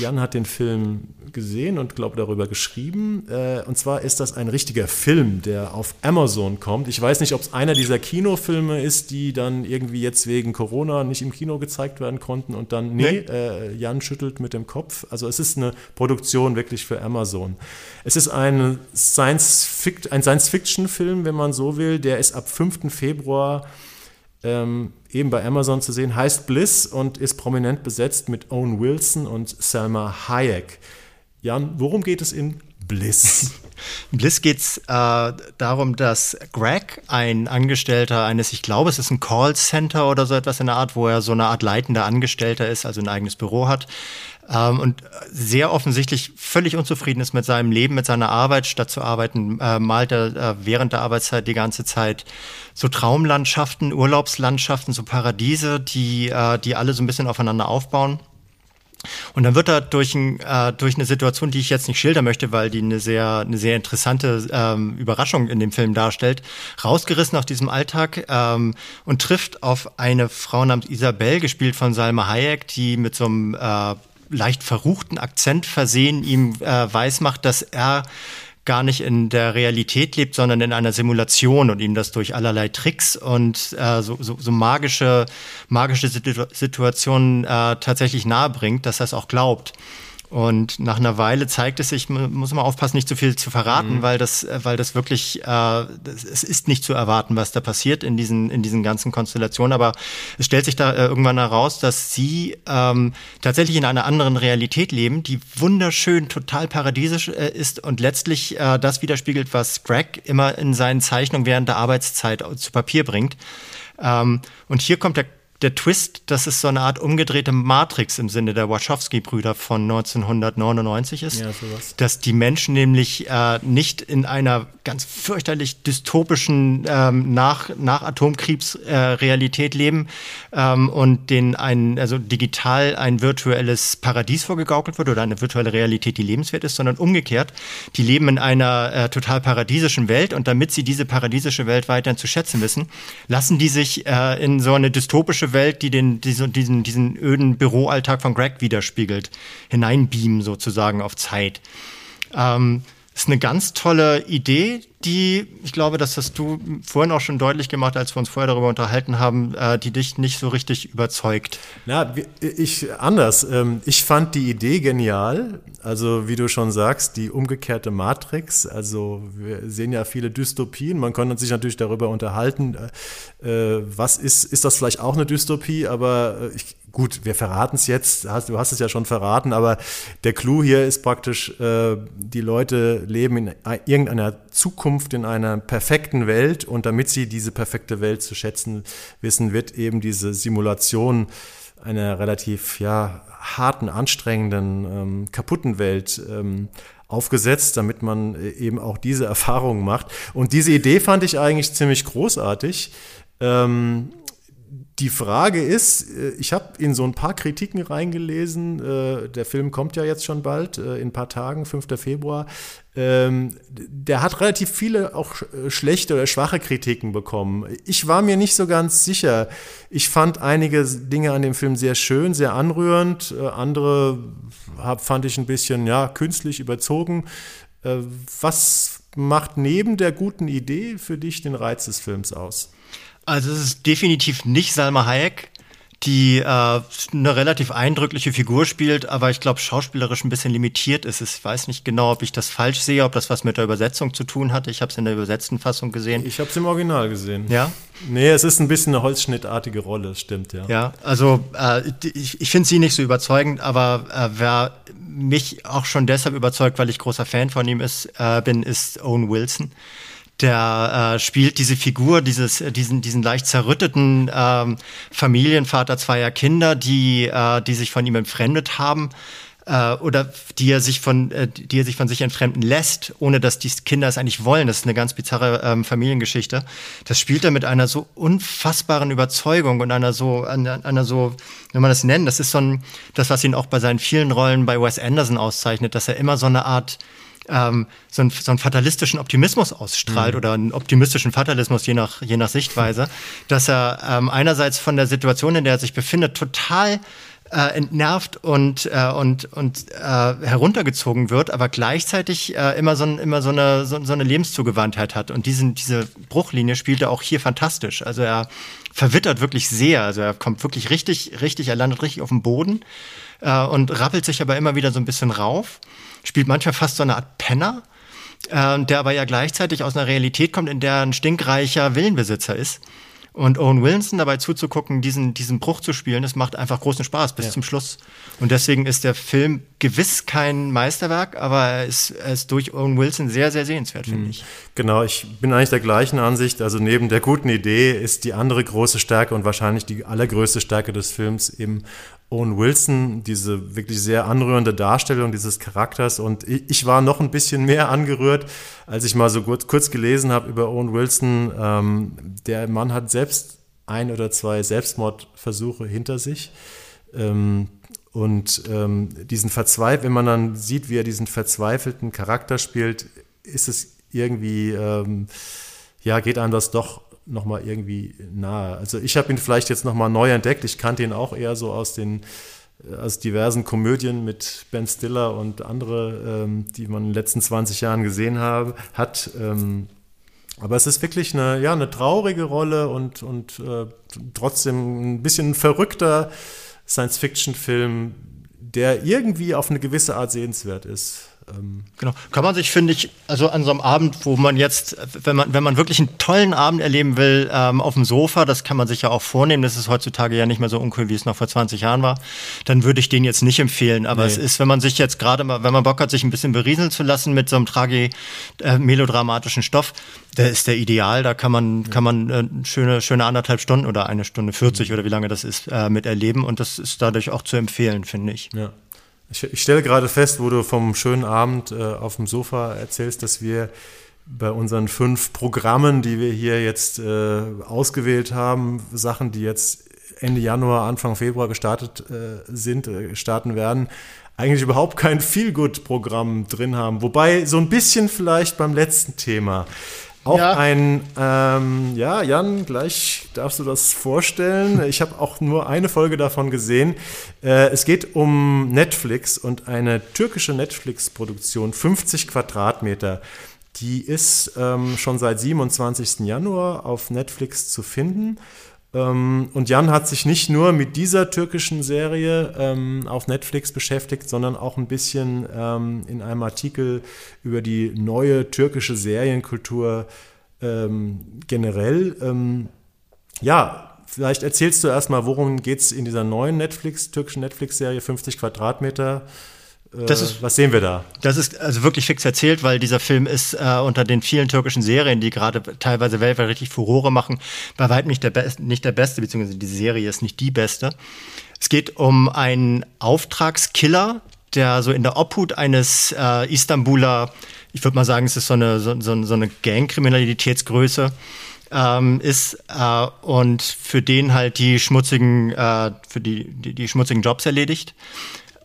Jan hat den Film gesehen und glaube darüber geschrieben. Äh, und zwar ist das ein richtiger Film, der auf Amazon kommt. Ich weiß nicht, ob es einer dieser Kinofilme ist, die dann irgendwie jetzt wegen Corona nicht im Kino gezeigt werden konnten und dann, nee, nee. Äh, Jan schüttelt mit dem Kopf. Also es ist eine Produktion wirklich für Amazon. Es ist ein Science-Fiction-Film, wenn man so will. Der ist ab 5. Februar ähm, eben bei Amazon zu sehen, heißt Bliss und ist prominent besetzt mit Owen Wilson und Selma Hayek. Jan, worum geht es in Bliss? (laughs) Bliss geht es äh, darum, dass Greg, ein Angestellter eines, ich glaube, es ist ein Callcenter oder so etwas in der Art, wo er so eine Art leitender Angestellter ist, also ein eigenes Büro hat, ähm, und sehr offensichtlich völlig unzufrieden ist mit seinem Leben, mit seiner Arbeit. Statt zu arbeiten, äh, malt er äh, während der Arbeitszeit die ganze Zeit so Traumlandschaften, Urlaubslandschaften, so Paradiese, die, äh, die alle so ein bisschen aufeinander aufbauen. Und dann wird er durch, ein, äh, durch eine Situation, die ich jetzt nicht schildern möchte, weil die eine sehr, eine sehr interessante ähm, Überraschung in dem Film darstellt, rausgerissen aus diesem Alltag ähm, und trifft auf eine Frau namens Isabel, gespielt von Salma Hayek, die mit so einem äh, leicht verruchten Akzent versehen ihm äh, weismacht, dass er gar nicht in der Realität lebt, sondern in einer Simulation und ihm das durch allerlei Tricks und äh, so, so, so magische, magische Situationen äh, tatsächlich nahebringt, dass er es auch glaubt. Und nach einer Weile zeigt es sich, man muss man aufpassen, nicht zu viel zu verraten, mhm. weil das, äh, weil das wirklich, äh, das, es ist nicht zu erwarten, was da passiert in diesen, in diesen ganzen Konstellationen. Aber es stellt sich da äh, irgendwann heraus, dass sie ähm, tatsächlich in einer anderen Realität leben, die wunderschön, total paradiesisch äh, ist und letztlich äh, das widerspiegelt, was Greg immer in seinen Zeichnungen während der Arbeitszeit zu Papier bringt. Ähm, und hier kommt der der Twist, dass es so eine Art umgedrehte Matrix im Sinne der Wachowski-Brüder von 1999 ist. Ja, sowas. Dass die Menschen nämlich äh, nicht in einer ganz fürchterlich dystopischen ähm, nach, nach Atomkriegs-Realität äh, leben ähm, und denen ein, also digital ein virtuelles Paradies vorgegaukelt wird oder eine virtuelle Realität, die lebenswert ist, sondern umgekehrt. Die leben in einer äh, total paradiesischen Welt und damit sie diese paradiesische Welt weiterhin zu schätzen wissen, lassen die sich äh, in so eine dystopische Welt, die den, diese, diesen, diesen öden Büroalltag von Greg widerspiegelt, hineinbeamen sozusagen auf Zeit. Ähm, ist eine ganz tolle Idee, die, ich glaube, das hast du vorhin auch schon deutlich gemacht, als wir uns vorher darüber unterhalten haben, äh, die dich nicht so richtig überzeugt. Na, ich anders. Ähm, ich fand die Idee genial. Also, wie du schon sagst, die umgekehrte Matrix. Also, wir sehen ja viele Dystopien. Man konnte sich natürlich darüber unterhalten, äh, äh, was ist, ist das vielleicht auch eine Dystopie? Aber ich, gut, wir verraten es jetzt. Du hast es ja schon verraten. Aber der Clou hier ist praktisch, die Leute leben in irgendeiner Zukunft Zukunft in einer perfekten Welt und damit sie diese perfekte Welt zu schätzen wissen, wird eben diese Simulation einer relativ ja, harten, anstrengenden, ähm, kaputten Welt ähm, aufgesetzt, damit man äh, eben auch diese (laughs) Erfahrungen macht. Und diese Idee fand ich eigentlich ziemlich großartig. Ähm, die Frage ist, äh, ich habe in so ein paar Kritiken reingelesen, äh, der Film kommt ja jetzt schon bald, in ein paar Tagen, 5. Februar. Ähm, der hat relativ viele auch schlechte oder schwache Kritiken bekommen. Ich war mir nicht so ganz sicher. Ich fand einige Dinge an dem Film sehr schön, sehr anrührend. Äh, andere fand ich ein bisschen ja, künstlich überzogen. Äh, was macht neben der guten Idee für dich den Reiz des Films aus? Also es ist definitiv nicht Salma Hayek die äh, eine relativ eindrückliche Figur spielt, aber ich glaube schauspielerisch ein bisschen limitiert ist. Ich weiß nicht genau, ob ich das falsch sehe, ob das was mit der Übersetzung zu tun hatte. Ich habe es in der übersetzten Fassung gesehen. Ich habe es im Original gesehen. Ja? Nee, es ist ein bisschen eine holzschnittartige Rolle, stimmt, ja. Ja, also äh, ich, ich finde sie nicht so überzeugend, aber äh, wer mich auch schon deshalb überzeugt, weil ich großer Fan von ihm ist, äh, bin, ist Owen Wilson der äh, spielt diese Figur, dieses, äh, diesen, diesen leicht zerrütteten ähm, Familienvater zweier Kinder, die, äh, die sich von ihm entfremdet haben äh, oder die er sich von, äh, die er sich von sich entfremden lässt, ohne dass die Kinder es eigentlich wollen. Das ist eine ganz bizarre ähm, Familiengeschichte. Das spielt er mit einer so unfassbaren Überzeugung und einer so, einer, einer so, wenn man das nennt, das ist so ein, das, was ihn auch bei seinen vielen Rollen bei Wes Anderson auszeichnet, dass er immer so eine Art ähm, so, einen, so einen fatalistischen Optimismus ausstrahlt mhm. oder einen optimistischen Fatalismus, je nach, je nach Sichtweise, dass er ähm, einerseits von der Situation, in der er sich befindet, total äh, entnervt und, äh, und, und äh, heruntergezogen wird, aber gleichzeitig äh, immer, so, immer so, eine, so, so eine Lebenszugewandtheit hat. Und diesen, diese Bruchlinie spielt er auch hier fantastisch. Also er verwittert wirklich sehr. Also er kommt wirklich richtig, richtig, er landet richtig auf dem Boden äh, und rappelt sich aber immer wieder so ein bisschen rauf spielt manchmal fast so eine Art Penner, äh, der aber ja gleichzeitig aus einer Realität kommt, in der ein stinkreicher Villenbesitzer ist. Und Owen Wilson dabei zuzugucken, diesen, diesen Bruch zu spielen, das macht einfach großen Spaß bis ja. zum Schluss. Und deswegen ist der Film gewiss kein Meisterwerk, aber er ist, er ist durch Owen Wilson sehr, sehr sehenswert, finde mhm. ich. Genau, ich bin eigentlich der gleichen Ansicht. Also neben der guten Idee ist die andere große Stärke und wahrscheinlich die allergrößte Stärke des Films eben Owen Wilson, diese wirklich sehr anrührende Darstellung dieses Charakters. Und ich war noch ein bisschen mehr angerührt, als ich mal so kurz, kurz gelesen habe über Owen Wilson. Ähm, der Mann hat selbst ein oder zwei Selbstmordversuche hinter sich. Ähm, und ähm, diesen Verzweifel, wenn man dann sieht, wie er diesen verzweifelten Charakter spielt, ist es irgendwie, ähm, ja, geht einem das doch nochmal irgendwie nahe. Also ich habe ihn vielleicht jetzt nochmal neu entdeckt. Ich kannte ihn auch eher so aus den aus diversen Komödien mit Ben Stiller und andere, ähm, die man in den letzten 20 Jahren gesehen habe, hat. Ähm, aber es ist wirklich eine, ja, eine traurige Rolle und, und äh, trotzdem ein bisschen ein verrückter Science-Fiction-Film, der irgendwie auf eine gewisse Art sehenswert ist. Ähm genau. Kann man sich, finde ich, also an so einem Abend, wo man jetzt, wenn man, wenn man wirklich einen tollen Abend erleben will, ähm, auf dem Sofa, das kann man sich ja auch vornehmen, das ist heutzutage ja nicht mehr so uncool, wie es noch vor 20 Jahren war, dann würde ich den jetzt nicht empfehlen. Aber nee. es ist, wenn man sich jetzt gerade mal, wenn man Bock hat, sich ein bisschen berieseln zu lassen mit so einem tragi äh, melodramatischen Stoff, der ist der ideal. Da kann man, kann man äh, schöne, schöne anderthalb Stunden oder eine Stunde 40 mhm. oder wie lange das ist, äh, miterleben. Und das ist dadurch auch zu empfehlen, finde ich. Ja. Ich, ich, stelle gerade fest, wo du vom schönen Abend äh, auf dem Sofa erzählst, dass wir bei unseren fünf Programmen, die wir hier jetzt äh, ausgewählt haben, Sachen, die jetzt Ende Januar, Anfang Februar gestartet äh, sind, äh, starten werden, eigentlich überhaupt kein Feel-Good-Programm drin haben. Wobei so ein bisschen vielleicht beim letzten Thema. Auch ja. ein, ähm, ja, Jan, gleich darfst du das vorstellen. Ich habe auch nur eine Folge davon gesehen. Äh, es geht um Netflix und eine türkische Netflix-Produktion, 50 Quadratmeter. Die ist ähm, schon seit 27. Januar auf Netflix zu finden. Ähm, und Jan hat sich nicht nur mit dieser türkischen Serie ähm, auf Netflix beschäftigt, sondern auch ein bisschen ähm, in einem Artikel über die neue türkische Serienkultur generell. Ja, vielleicht erzählst du erstmal, worum geht es in dieser neuen Netflix, türkischen Netflix-Serie 50 Quadratmeter? Das ist, was sehen wir da? Das ist also wirklich fix erzählt, weil dieser Film ist äh, unter den vielen türkischen Serien, die gerade teilweise weltweit richtig Furore machen, bei weitem nicht der, Be nicht der beste, beziehungsweise die Serie ist nicht die beste. Es geht um einen Auftragskiller, der so in der Obhut eines äh, Istanbuler, ich würde mal sagen, es ist so eine, so, so, so eine Gangkriminalitätsgröße, ähm, ist äh, und für den halt die schmutzigen, äh, für die, die, die schmutzigen Jobs erledigt.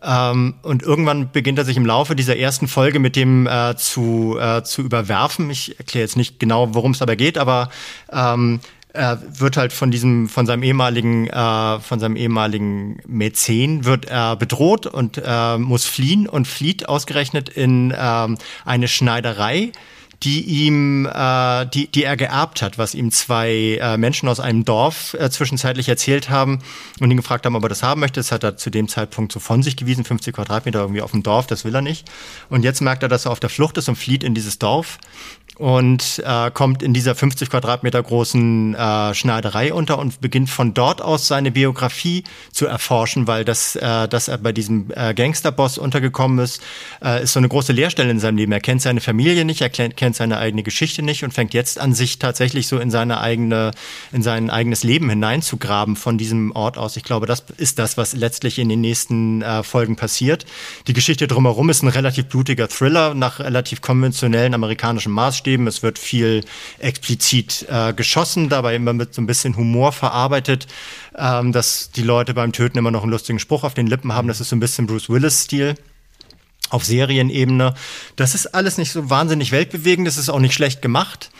Ähm, und irgendwann beginnt er sich im Laufe dieser ersten Folge mit dem äh, zu, äh, zu überwerfen. Ich erkläre jetzt nicht genau, worum es dabei geht, aber ähm, er wird halt von diesem, von seinem ehemaligen, äh, von seinem ehemaligen Mäzen wird er bedroht und äh, muss fliehen und flieht ausgerechnet in äh, eine Schneiderei die ihm, äh, die, die er geerbt hat, was ihm zwei äh, Menschen aus einem Dorf äh, zwischenzeitlich erzählt haben und ihn gefragt haben, ob er das haben möchte. Das hat er zu dem Zeitpunkt so von sich gewiesen, 50 Quadratmeter irgendwie auf dem Dorf, das will er nicht. Und jetzt merkt er, dass er auf der Flucht ist und flieht in dieses Dorf und äh, kommt in dieser 50 Quadratmeter großen äh, Schneiderei unter und beginnt von dort aus seine Biografie zu erforschen, weil das, äh, dass er bei diesem äh, Gangsterboss untergekommen ist, äh, ist so eine große Leerstelle in seinem Leben. Er kennt seine Familie nicht, er kennt seine eigene Geschichte nicht und fängt jetzt an, sich tatsächlich so in seine eigene, in sein eigenes Leben hineinzugraben von diesem Ort aus. Ich glaube, das ist das, was letztlich in den nächsten äh, Folgen passiert. Die Geschichte drumherum ist ein relativ blutiger Thriller nach relativ konventionellen amerikanischen Maßstäben Maßstäben. Es wird viel explizit äh, geschossen, dabei immer mit so ein bisschen Humor verarbeitet, ähm, dass die Leute beim Töten immer noch einen lustigen Spruch auf den Lippen haben. Das ist so ein bisschen Bruce Willis-Stil auf Serienebene. Das ist alles nicht so wahnsinnig weltbewegend, das ist auch nicht schlecht gemacht.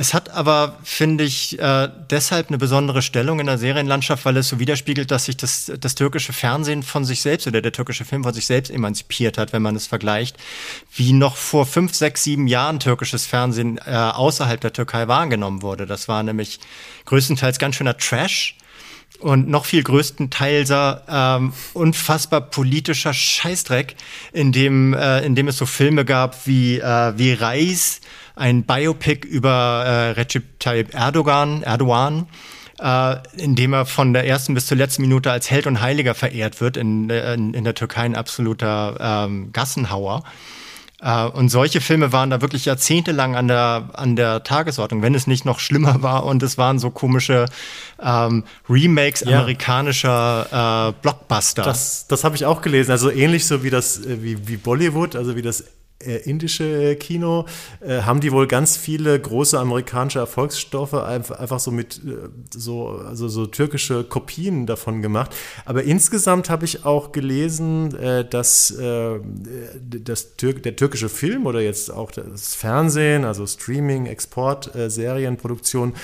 Es hat aber, finde ich, äh, deshalb eine besondere Stellung in der Serienlandschaft, weil es so widerspiegelt, dass sich das, das türkische Fernsehen von sich selbst oder der türkische Film von sich selbst emanzipiert hat, wenn man es vergleicht, wie noch vor fünf, sechs, sieben Jahren türkisches Fernsehen äh, außerhalb der Türkei wahrgenommen wurde. Das war nämlich größtenteils ganz schöner Trash und noch viel größtenteils ähm, unfassbar politischer Scheißdreck, in dem, äh, in dem es so Filme gab wie, äh, wie Reis, ein Biopic über äh, Recep Tayyip Erdogan, Erdogan äh, in dem er von der ersten bis zur letzten Minute als Held und Heiliger verehrt wird, in, in, in der Türkei ein absoluter ähm, Gassenhauer. Uh, und solche Filme waren da wirklich jahrzehntelang an der, an der Tagesordnung, wenn es nicht noch schlimmer (laughs) war. Und es waren so komische ähm, Remakes ja. amerikanischer äh, Blockbuster. Das, das habe ich auch gelesen. Also ähnlich so wie das, äh, wie, wie Bollywood, also wie das äh, indische Kino äh, haben die wohl ganz viele große amerikanische Erfolgsstoffe einfach, so mit äh, so also so türkische Kopien davon gemacht. Aber insgesamt habe ich auch gelesen, äh, dass äh, das Tür der türkische Film oder jetzt auch das Fernsehen, also Streaming, Export, äh, Serienproduktion,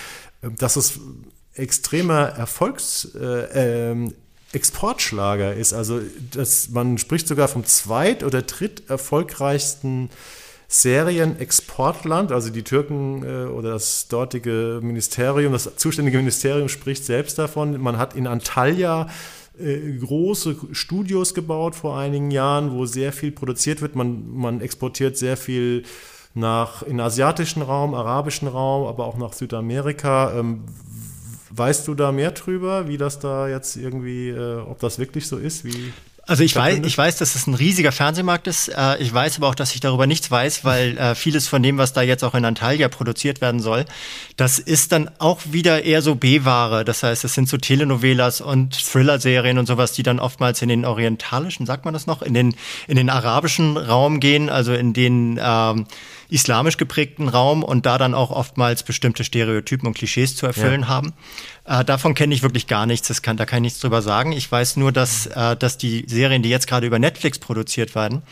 dass es extremer Erfolgs ähm, Exportschlager ist. Also das, man spricht sogar vom zweit- oder dritt erfolgreichsten Serienexportland. Also die Türken äh, oder das dortige Ministerium, das zuständige Ministerium spricht selbst davon. Man hat in Antalya äh, große Studios gebaut vor einigen Jahren, wo sehr viel produziert wird. Man, man exportiert sehr viel nach in asiatischen Raum, arabischen Raum, aber auch nach Südamerika. Ähm, weißt du da mehr drüber, wie das da jetzt irgendwie, äh, ob das wirklich so ist? Wie also ich weiß, ich weiß, dass es ein riesiger Fernsehmarkt ist. Äh, ich weiß aber auch, dass ich darüber nichts weiß, weil äh, vieles von dem, was da jetzt auch in Antalya produziert werden soll, das ist dann auch wieder eher so B-Ware. Das heißt, es sind so Telenovelas und Thriller-Serien und sowas, die dann oftmals in den orientalischen, sagt man das noch, in den in den arabischen Raum gehen, also in den ähm, islamisch geprägten Raum und da dann auch oftmals bestimmte Stereotypen und Klischees zu erfüllen ja. haben. Äh, davon kenne ich wirklich gar nichts. Das kann, da kann ich nichts drüber sagen. Ich weiß nur, dass, äh, dass die Serien, die jetzt gerade über Netflix produziert werden,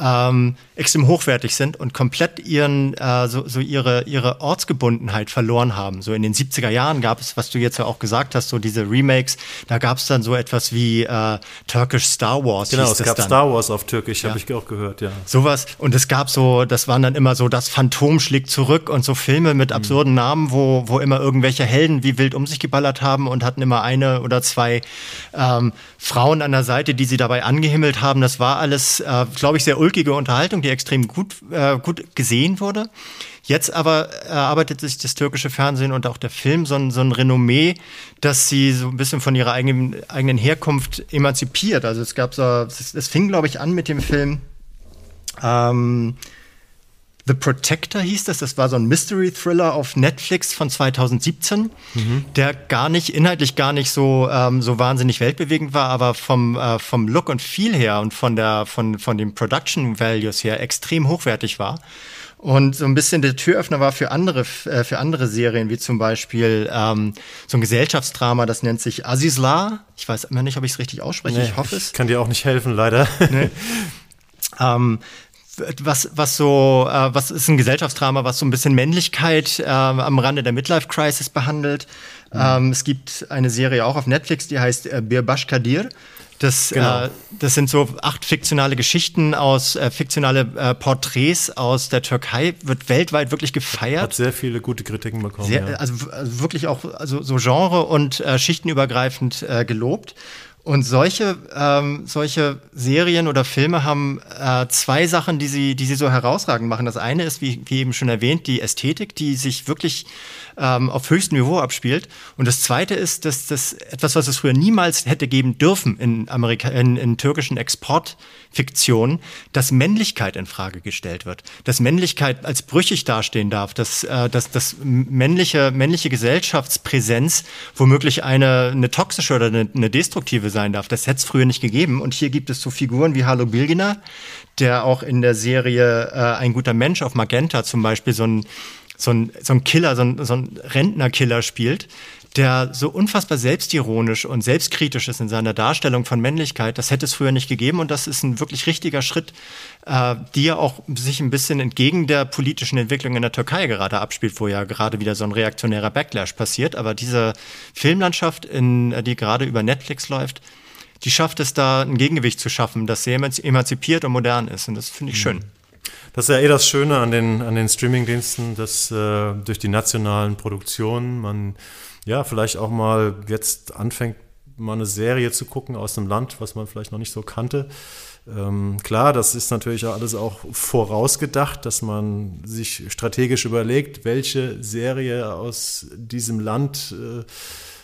ähm, extrem hochwertig sind und komplett ihren, äh, so, so ihre, ihre Ortsgebundenheit verloren haben. So in den 70er Jahren gab es, was du jetzt ja auch gesagt hast, so diese Remakes, da gab es dann so etwas wie äh, Turkish Star Wars. Genau, es gab dann. Star Wars auf Türkisch, ja. habe ich auch gehört, ja. Sowas. Und es gab so, das waren dann immer so, das Phantom schlägt zurück und so Filme mit mhm. absurden mhm. Namen, wo, wo immer irgendwelche Helden wie wild um sich geballert haben und hatten immer eine oder zwei ähm, Frauen an der Seite, die sie dabei angehimmelt haben. Das war alles, äh, glaube ich, sehr ulkige Unterhaltung, die extrem gut, äh, gut gesehen wurde. Jetzt aber erarbeitet sich das türkische Fernsehen und auch der Film so ein, so ein Renommee, dass sie so ein bisschen von ihrer eigenen, eigenen Herkunft emanzipiert. Also es gab so, es, es fing, glaube ich, an mit dem Film ähm, The Protector hieß das. Das war so ein Mystery-Thriller auf Netflix von 2017, mhm. der gar nicht, inhaltlich gar nicht so, ähm, so wahnsinnig weltbewegend war, aber vom, äh, vom Look und Feel her und von, der, von, von den Production Values her extrem hochwertig war. Und so ein bisschen der Türöffner war für andere, äh, für andere Serien, wie zum Beispiel ähm, so ein Gesellschaftsdrama, das nennt sich Azizla. Ich weiß immer nicht, ob ich es richtig ausspreche. Nee, ich hoffe es. Kann dir auch nicht helfen, leider. Nee. (laughs) ähm, was, was so, äh, was ist ein Gesellschaftsdrama, was so ein bisschen Männlichkeit äh, am Rande der Midlife Crisis behandelt. Mhm. Ähm, es gibt eine Serie auch auf Netflix, die heißt äh, Birbash Kadir. Das, genau. äh, das sind so acht fiktionale Geschichten aus, äh, fiktionale äh, Porträts aus der Türkei, wird weltweit wirklich gefeiert. Hat sehr viele gute Kritiken bekommen. Sehr, ja. also, also, wirklich auch also, so genre- und äh, schichtenübergreifend äh, gelobt. Und solche, ähm, solche Serien oder Filme haben äh, zwei Sachen, die sie, die sie so herausragend machen. Das eine ist, wie, wie eben schon erwähnt, die Ästhetik, die sich wirklich ähm, auf höchstem Niveau abspielt. Und das zweite ist, dass das etwas, was es früher niemals hätte geben dürfen in, Amerika in, in türkischen Exportfiktionen, dass Männlichkeit in Frage gestellt wird. Dass Männlichkeit als brüchig dastehen darf, dass, äh, dass, dass männliche, männliche Gesellschaftspräsenz womöglich eine, eine toxische oder eine, eine destruktive sein darf. Das hätte es früher nicht gegeben. Und hier gibt es so Figuren wie Harlo Bilginer, der auch in der Serie äh, Ein guter Mensch auf Magenta zum Beispiel so ein, so ein, so ein Killer, so ein, so ein Rentnerkiller spielt, der so unfassbar selbstironisch und selbstkritisch ist in seiner Darstellung von Männlichkeit. Das hätte es früher nicht gegeben und das ist ein wirklich richtiger Schritt, äh, die ja auch sich ein bisschen entgegen der politischen Entwicklung in der Türkei gerade abspielt, wo ja gerade wieder so ein reaktionärer Backlash passiert. Aber diese Filmlandschaft, in, die gerade über Netflix läuft, die schafft es da ein Gegengewicht zu schaffen, das sehr emanzipiert und modern ist. Und das finde ich mhm. schön. Das ist ja eh das Schöne an den, an den Streamingdiensten, dass äh, durch die nationalen Produktionen man ja vielleicht auch mal jetzt anfängt, mal eine Serie zu gucken aus einem Land, was man vielleicht noch nicht so kannte. Ähm, klar, das ist natürlich alles auch vorausgedacht, dass man sich strategisch überlegt, welche Serie aus diesem Land äh,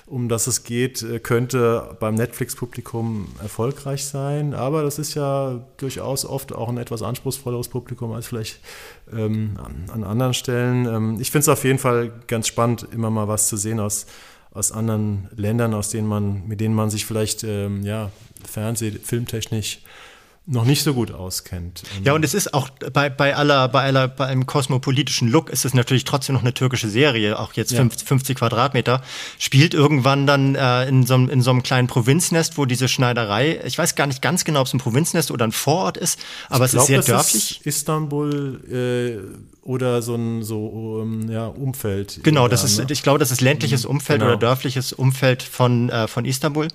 um das es geht, äh, könnte beim Netflix-Publikum erfolgreich sein. Aber das ist ja durchaus oft auch ein etwas anspruchsvolleres Publikum als vielleicht ähm, an, an, anderen Stellen. Ähm, ich finde es auf jeden Fall ganz spannend, immer mal was zu sehen aus, aus anderen Ländern, aus denen man, mit denen man sich vielleicht ähm, ja, Fernseh-, filmtechnisch noch nicht so gut auskennt. Ja, und es ist auch bei, bei aller, bei aller, bei einem kosmopolitischen Look ist es natürlich trotzdem noch eine türkische Serie, auch jetzt ja. 50, 50 Quadratmeter, spielt irgendwann dann äh, in, so, in so einem kleinen Provinznest, wo diese Schneiderei, ich weiß gar nicht ganz genau, ob es ein Provinznest oder ein Vorort ist, aber ich es glaub, ist sehr dörflich. Ist Istanbul äh, oder so ein so um, ähm, ja, Umfeld. Genau, das ist, ne? ich glaube, das ist ländliches mhm. Umfeld genau. oder dörfliches Umfeld von, äh, von Istanbul.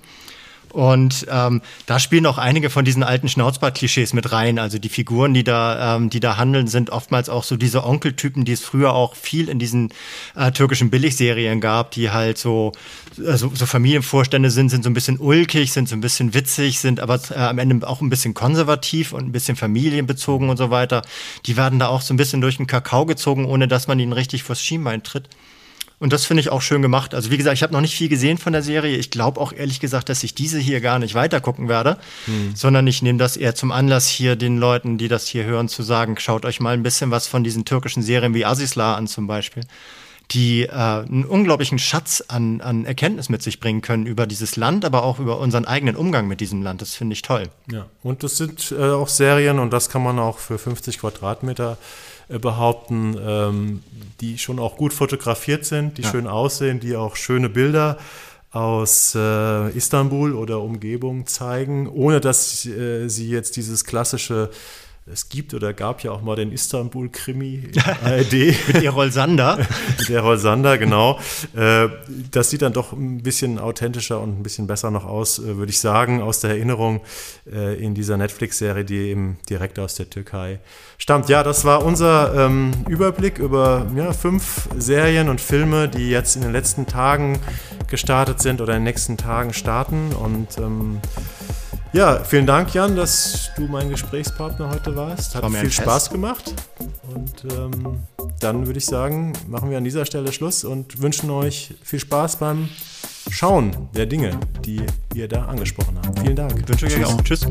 Und ähm, da spielen auch einige von diesen alten Schnauzbart-Klischees mit rein. Also die Figuren, die da, ähm, die da handeln, sind oftmals auch so diese Onkeltypen, die es früher auch viel in diesen äh, türkischen Billigserien gab, die halt so, äh, so, so Familienvorstände sind, sind so ein bisschen ulkig, sind so ein bisschen witzig, sind aber äh, am Ende auch ein bisschen konservativ und ein bisschen familienbezogen und so weiter. Die werden da auch so ein bisschen durch den Kakao gezogen, ohne dass man ihnen richtig vors Schienbein tritt. Und das finde ich auch schön gemacht. Also wie gesagt, ich habe noch nicht viel gesehen von der Serie. Ich glaube auch ehrlich gesagt, dass ich diese hier gar nicht weitergucken werde, hm. sondern ich nehme das eher zum Anlass hier den Leuten, die das hier hören, zu sagen, schaut euch mal ein bisschen was von diesen türkischen Serien wie Asisla an zum Beispiel die äh, einen unglaublichen Schatz an, an Erkenntnis mit sich bringen können über dieses Land, aber auch über unseren eigenen Umgang mit diesem Land. Das finde ich toll. Ja, und das sind äh, auch Serien, und das kann man auch für 50 Quadratmeter äh, behaupten, ähm, die schon auch gut fotografiert sind, die ja. schön aussehen, die auch schöne Bilder aus äh, Istanbul oder Umgebung zeigen, ohne dass äh, sie jetzt dieses klassische es gibt oder gab ja auch mal den Istanbul-Krimi ARD. (laughs) Mit Errol Sander. (laughs) Mit Errol Sander, genau. Äh, das sieht dann doch ein bisschen authentischer und ein bisschen besser noch aus, äh, würde ich sagen, aus der Erinnerung äh, in dieser Netflix-Serie, die eben direkt aus der Türkei stammt. Ja, das war unser ähm, Überblick über ja, fünf Serien und Filme, die jetzt in den letzten Tagen gestartet sind oder in den nächsten Tagen starten und ähm, ja, vielen Dank, Jan, dass du mein Gesprächspartner heute warst. Hat War viel Spaß gemacht. Und ähm, dann würde ich sagen, machen wir an dieser Stelle Schluss und wünschen euch viel Spaß beim Schauen der Dinge, die ihr da angesprochen habt. Vielen Dank. Ich wünsche euch auch. Tschüss.